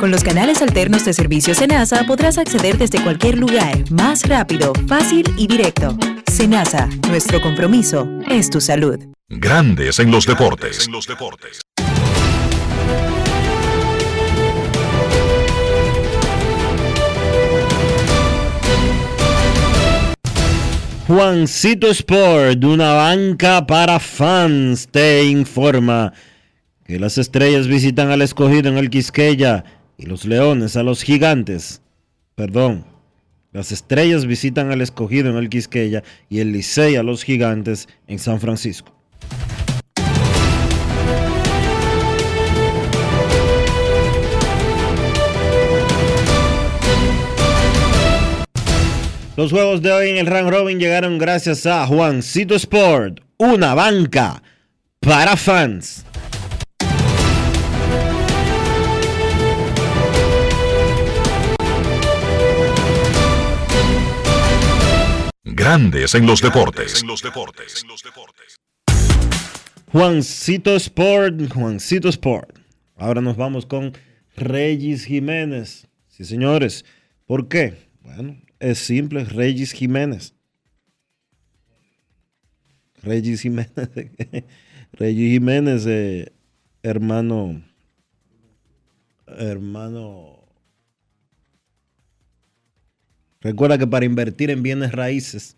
Con los canales alternos de servicio Senasa podrás acceder desde cualquier lugar, más rápido, fácil y directo. Senasa, nuestro compromiso es tu salud. Grandes en los deportes. Juancito Sport, una banca para fans, te informa que las estrellas visitan al escogido en el Quisqueya y los leones a los gigantes. Perdón. Las estrellas visitan al escogido en el Quisqueya y el Licey a los gigantes en San Francisco. Los juegos de hoy en el Round Robin llegaron gracias a Juancito Sport, una banca para fans. Grandes en los deportes. Juancito Sport, Juancito Sport. Ahora nos vamos con Regis Jiménez. Sí, señores. ¿Por qué? Bueno, es simple, Regis Jiménez. Regis Jiménez. Regis Jiménez, eh, hermano. Hermano. Recuerda que para invertir en bienes raíces,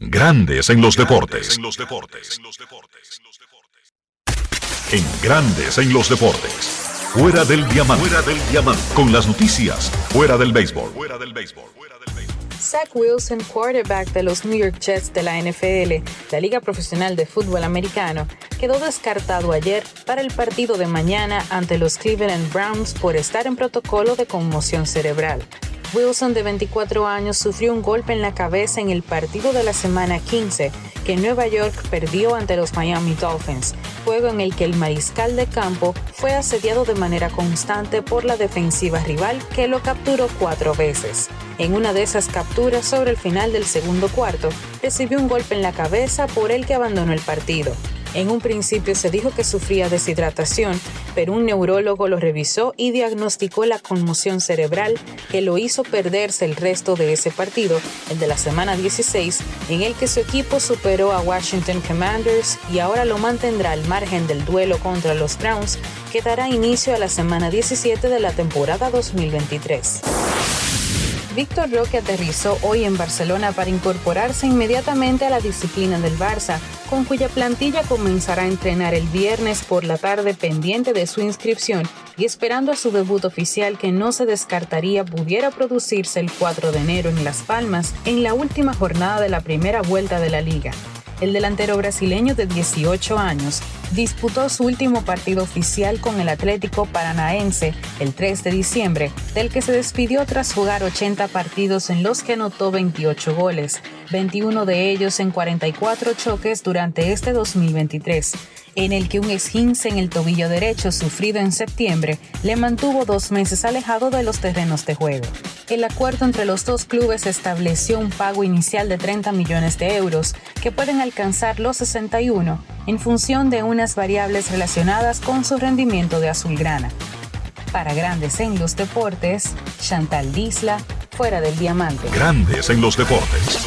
Grandes en los deportes. En Grandes en los deportes. Fuera del diamante. Fuera del diamante. Con las noticias. Fuera del béisbol. Fuera del béisbol. Zach Wilson, quarterback de los New York Jets de la NFL, la Liga Profesional de Fútbol Americano, quedó descartado ayer para el partido de mañana ante los Cleveland Browns por estar en protocolo de conmoción cerebral. Wilson, de 24 años, sufrió un golpe en la cabeza en el partido de la semana 15 que Nueva York perdió ante los Miami Dolphins, juego en el que el mariscal de campo fue asediado de manera constante por la defensiva rival que lo capturó cuatro veces. En una de esas capturas sobre el final del segundo cuarto, recibió un golpe en la cabeza por el que abandonó el partido. En un principio se dijo que sufría deshidratación, pero un neurólogo lo revisó y diagnosticó la conmoción cerebral que lo hizo perderse el resto de ese partido, el de la semana 16, en el que su equipo superó a Washington Commanders y ahora lo mantendrá al margen del duelo contra los Browns, que dará inicio a la semana 17 de la temporada 2023. Víctor Roque aterrizó hoy en Barcelona para incorporarse inmediatamente a la disciplina del Barça, con cuya plantilla comenzará a entrenar el viernes por la tarde pendiente de su inscripción y esperando a su debut oficial que no se descartaría pudiera producirse el 4 de enero en Las Palmas en la última jornada de la primera vuelta de la liga. El delantero brasileño de 18 años disputó su último partido oficial con el Atlético Paranaense el 3 de diciembre, del que se despidió tras jugar 80 partidos en los que anotó 28 goles, 21 de ellos en 44 choques durante este 2023 en el que un esguince en el tobillo derecho sufrido en septiembre le mantuvo dos meses alejado de los terrenos de juego. El acuerdo entre los dos clubes estableció un pago inicial de 30 millones de euros que pueden alcanzar los 61 en función de unas variables relacionadas con su rendimiento de azulgrana. Para Grandes en los Deportes, Chantal Disla, fuera del diamante. Grandes en los deportes.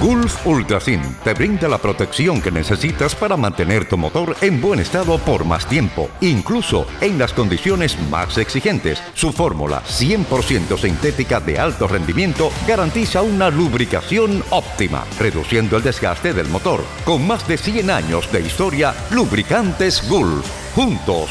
Gulf Ultrasin te brinda la protección que necesitas para mantener tu motor en buen estado por más tiempo, incluso en las condiciones más exigentes. Su fórmula 100% sintética de alto rendimiento garantiza una lubricación óptima, reduciendo el desgaste del motor. Con más de 100 años de historia, Lubricantes Gulf. Juntos,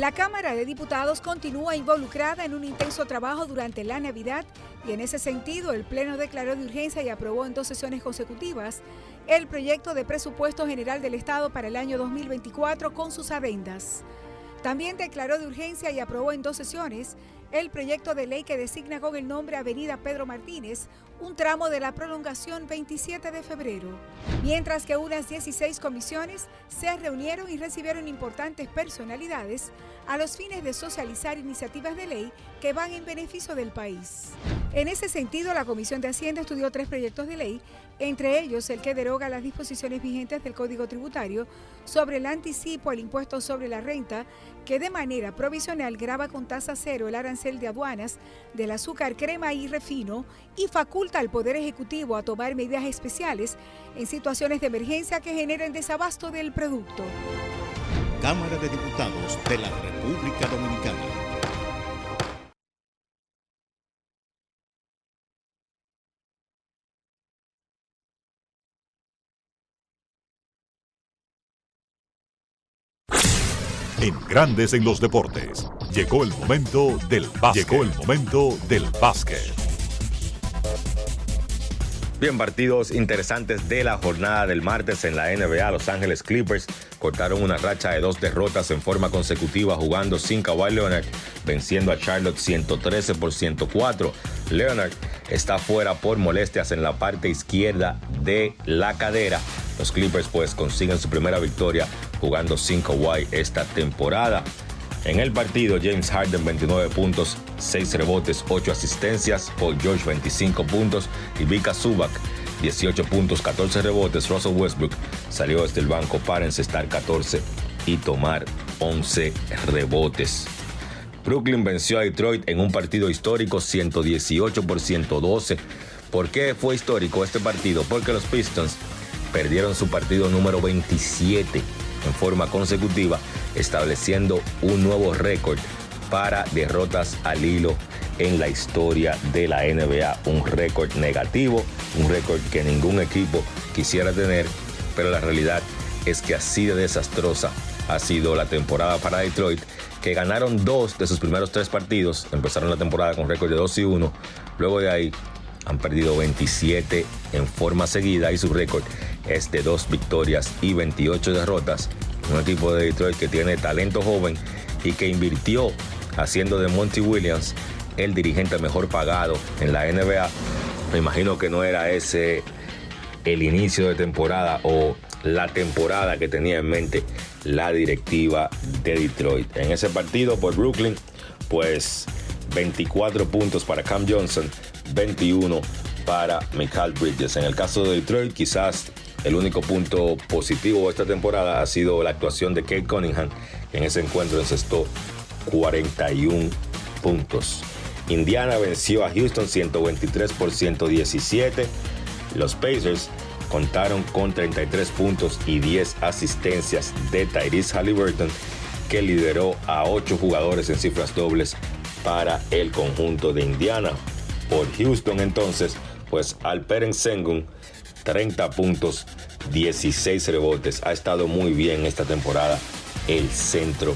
La Cámara de Diputados continúa involucrada en un intenso trabajo durante la Navidad y en ese sentido el Pleno declaró de urgencia y aprobó en dos sesiones consecutivas el proyecto de presupuesto general del Estado para el año 2024 con sus adendas. También declaró de urgencia y aprobó en dos sesiones el proyecto de ley que designa con el nombre Avenida Pedro Martínez un tramo de la prolongación 27 de febrero, mientras que unas 16 comisiones se reunieron y recibieron importantes personalidades a los fines de socializar iniciativas de ley que van en beneficio del país. En ese sentido, la Comisión de Hacienda estudió tres proyectos de ley, entre ellos el que deroga las disposiciones vigentes del Código Tributario sobre el anticipo al impuesto sobre la renta, que de manera provisional graba con tasa cero el arancel de aduanas del azúcar, crema y refino y faculta al Poder Ejecutivo a tomar medidas especiales en situaciones de emergencia que generen desabasto del producto. Cámara de Diputados de la República Dominicana. En Grandes en los Deportes. Llegó el momento del básquet. Llegó el momento del básquet. Bien, partidos interesantes de la jornada del martes en la NBA. Los Ángeles Clippers cortaron una racha de dos derrotas en forma consecutiva jugando sin Kawhi Leonard, venciendo a Charlotte 113 por 104. Leonard está fuera por molestias en la parte izquierda de la cadera. Los Clippers pues consiguen su primera victoria jugando 5 Kawhi esta temporada. En el partido, James Harden 29 puntos, 6 rebotes, 8 asistencias, Paul George 25 puntos y Vika Zubac 18 puntos, 14 rebotes. Russell Westbrook salió desde el banco para encestar 14 y tomar 11 rebotes. Brooklyn venció a Detroit en un partido histórico 118 por 112. ¿Por qué fue histórico este partido? Porque los Pistons perdieron su partido número 27 en forma consecutiva, estableciendo un nuevo récord para derrotas al hilo en la historia de la NBA. Un récord negativo, un récord que ningún equipo quisiera tener, pero la realidad es que así de desastrosa ha sido la temporada para Detroit, que ganaron dos de sus primeros tres partidos, empezaron la temporada con récord de 2 y 1, luego de ahí han perdido 27 en forma seguida y su récord es de dos victorias y 28 derrotas. Un equipo de Detroit que tiene talento joven y que invirtió haciendo de Monty Williams el dirigente mejor pagado en la NBA. Me imagino que no era ese el inicio de temporada o la temporada que tenía en mente la directiva de Detroit. En ese partido por Brooklyn, pues 24 puntos para Cam Johnson, 21 para Michael Bridges. En el caso de Detroit, quizás el único punto positivo de esta temporada ha sido la actuación de Kate Cunningham, en ese encuentro encestó 41 puntos. Indiana venció a Houston 123 por 117. Los Pacers contaron con 33 puntos y 10 asistencias de Tyrese Halliburton, que lideró a 8 jugadores en cifras dobles para el conjunto de Indiana. Por Houston entonces, pues Alperen Sengun 30 puntos, 16 rebotes. Ha estado muy bien esta temporada el centro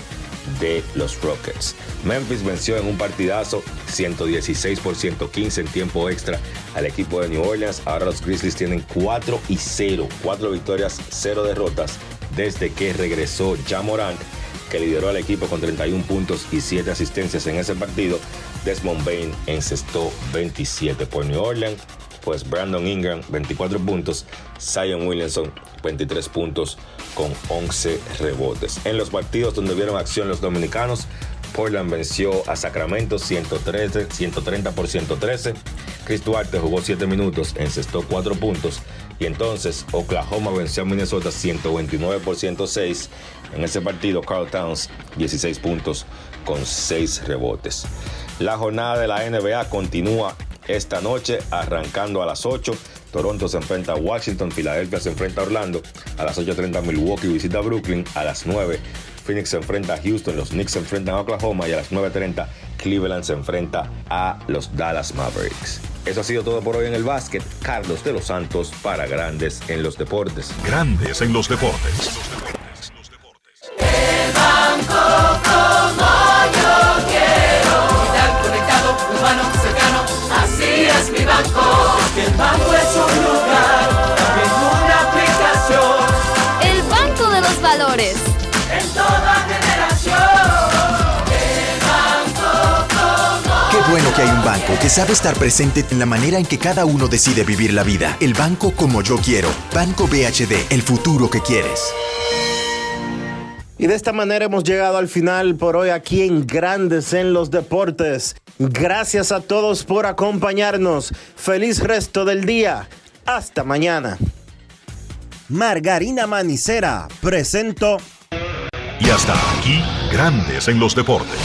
de los Rockets. Memphis venció en un partidazo 116 por 115 en tiempo extra al equipo de New Orleans. Ahora los Grizzlies tienen 4 y 0, 4 victorias, 0 derrotas desde que regresó Jamorant, que lideró al equipo con 31 puntos y 7 asistencias en ese partido. Desmond Bain encestó 27 por New Orleans pues Brandon Ingram 24 puntos, Zion Williamson 23 puntos con 11 rebotes. En los partidos donde vieron acción los dominicanos, Portland venció a Sacramento 113, 130 por 113. Chris jugó 7 minutos, encestó 4 puntos. Y entonces Oklahoma venció a Minnesota 129 por 106. En ese partido, Carl Towns 16 puntos con 6 rebotes. La jornada de la NBA continúa esta noche, arrancando a las 8. Toronto se enfrenta a Washington, Filadelfia se enfrenta a Orlando, a las 8.30 Milwaukee visita a Brooklyn, a las 9 Phoenix se enfrenta a Houston, los Knicks se enfrentan a Oklahoma y a las 9.30 Cleveland se enfrenta a los Dallas Mavericks. Eso ha sido todo por hoy en el básquet. Carlos de los Santos para Grandes en los Deportes. Grandes en los Deportes. el banco es un lugar, también una aplicación. El Banco de los Valores. En toda generación. El banco como Qué bueno que hay un banco que sabe estar presente en la manera en que cada uno decide vivir la vida. El banco como yo quiero. Banco BHD, el futuro que quieres. Y de esta manera hemos llegado al final por hoy aquí en Grandes en los Deportes. Gracias a todos por acompañarnos. Feliz resto del día. Hasta mañana. Margarina Manicera, presento. Y hasta aquí, Grandes en los Deportes.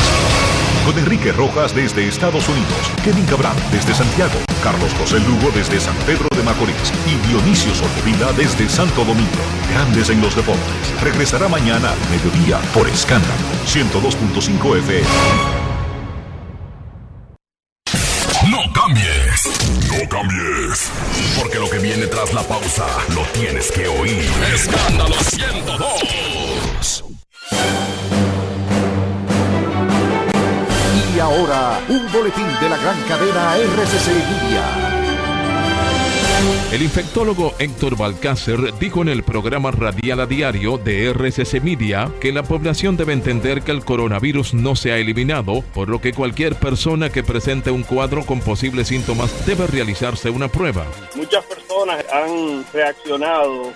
Con Enrique Rojas desde Estados Unidos, Kevin Cabral desde Santiago, Carlos José Lugo desde San Pedro de Macorís y Dionisio Solterida desde Santo Domingo. Grandes en los Deportes. Regresará mañana a mediodía por Escándalo 102.5 FM. No cambies, no cambies, porque lo que viene tras la pausa lo tienes que oír. Escándalo 102. Y ahora, un boletín de la gran cadena RCC Media. El infectólogo Héctor Balcácer dijo en el programa radial a diario de RCC Media que la población debe entender que el coronavirus no se ha eliminado, por lo que cualquier persona que presente un cuadro con posibles síntomas debe realizarse una prueba. Muchas personas han reaccionado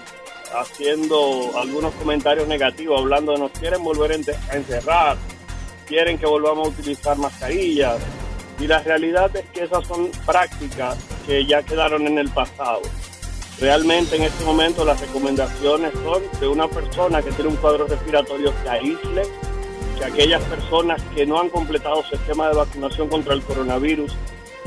haciendo algunos comentarios negativos, hablando de nos quieren volver a encerrar, quieren que volvamos a utilizar mascarillas. Y la realidad es que esas son prácticas que ya quedaron en el pasado. Realmente en este momento las recomendaciones son de una persona que tiene un cuadro respiratorio que aísle, que aquellas personas que no han completado su esquema de vacunación contra el coronavirus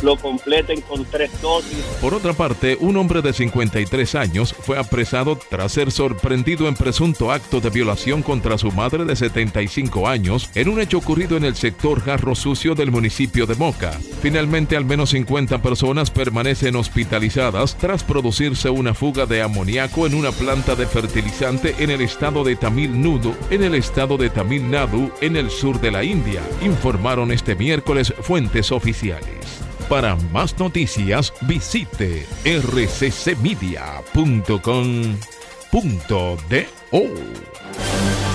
lo completen con tres dosis. Por otra parte, un hombre de 53 años fue apresado tras ser sorprendido en presunto acto de violación contra su madre de 75 años en un hecho ocurrido en el sector Jarro Sucio del municipio de Moca. Finalmente, al menos 50 personas permanecen hospitalizadas tras producirse una fuga de amoníaco en una planta de fertilizante en el estado de Tamil Nadu, en el estado de Tamil Nadu, en el sur de la India, informaron este miércoles fuentes oficiales. Para más noticias, visite rccmedia.com.do.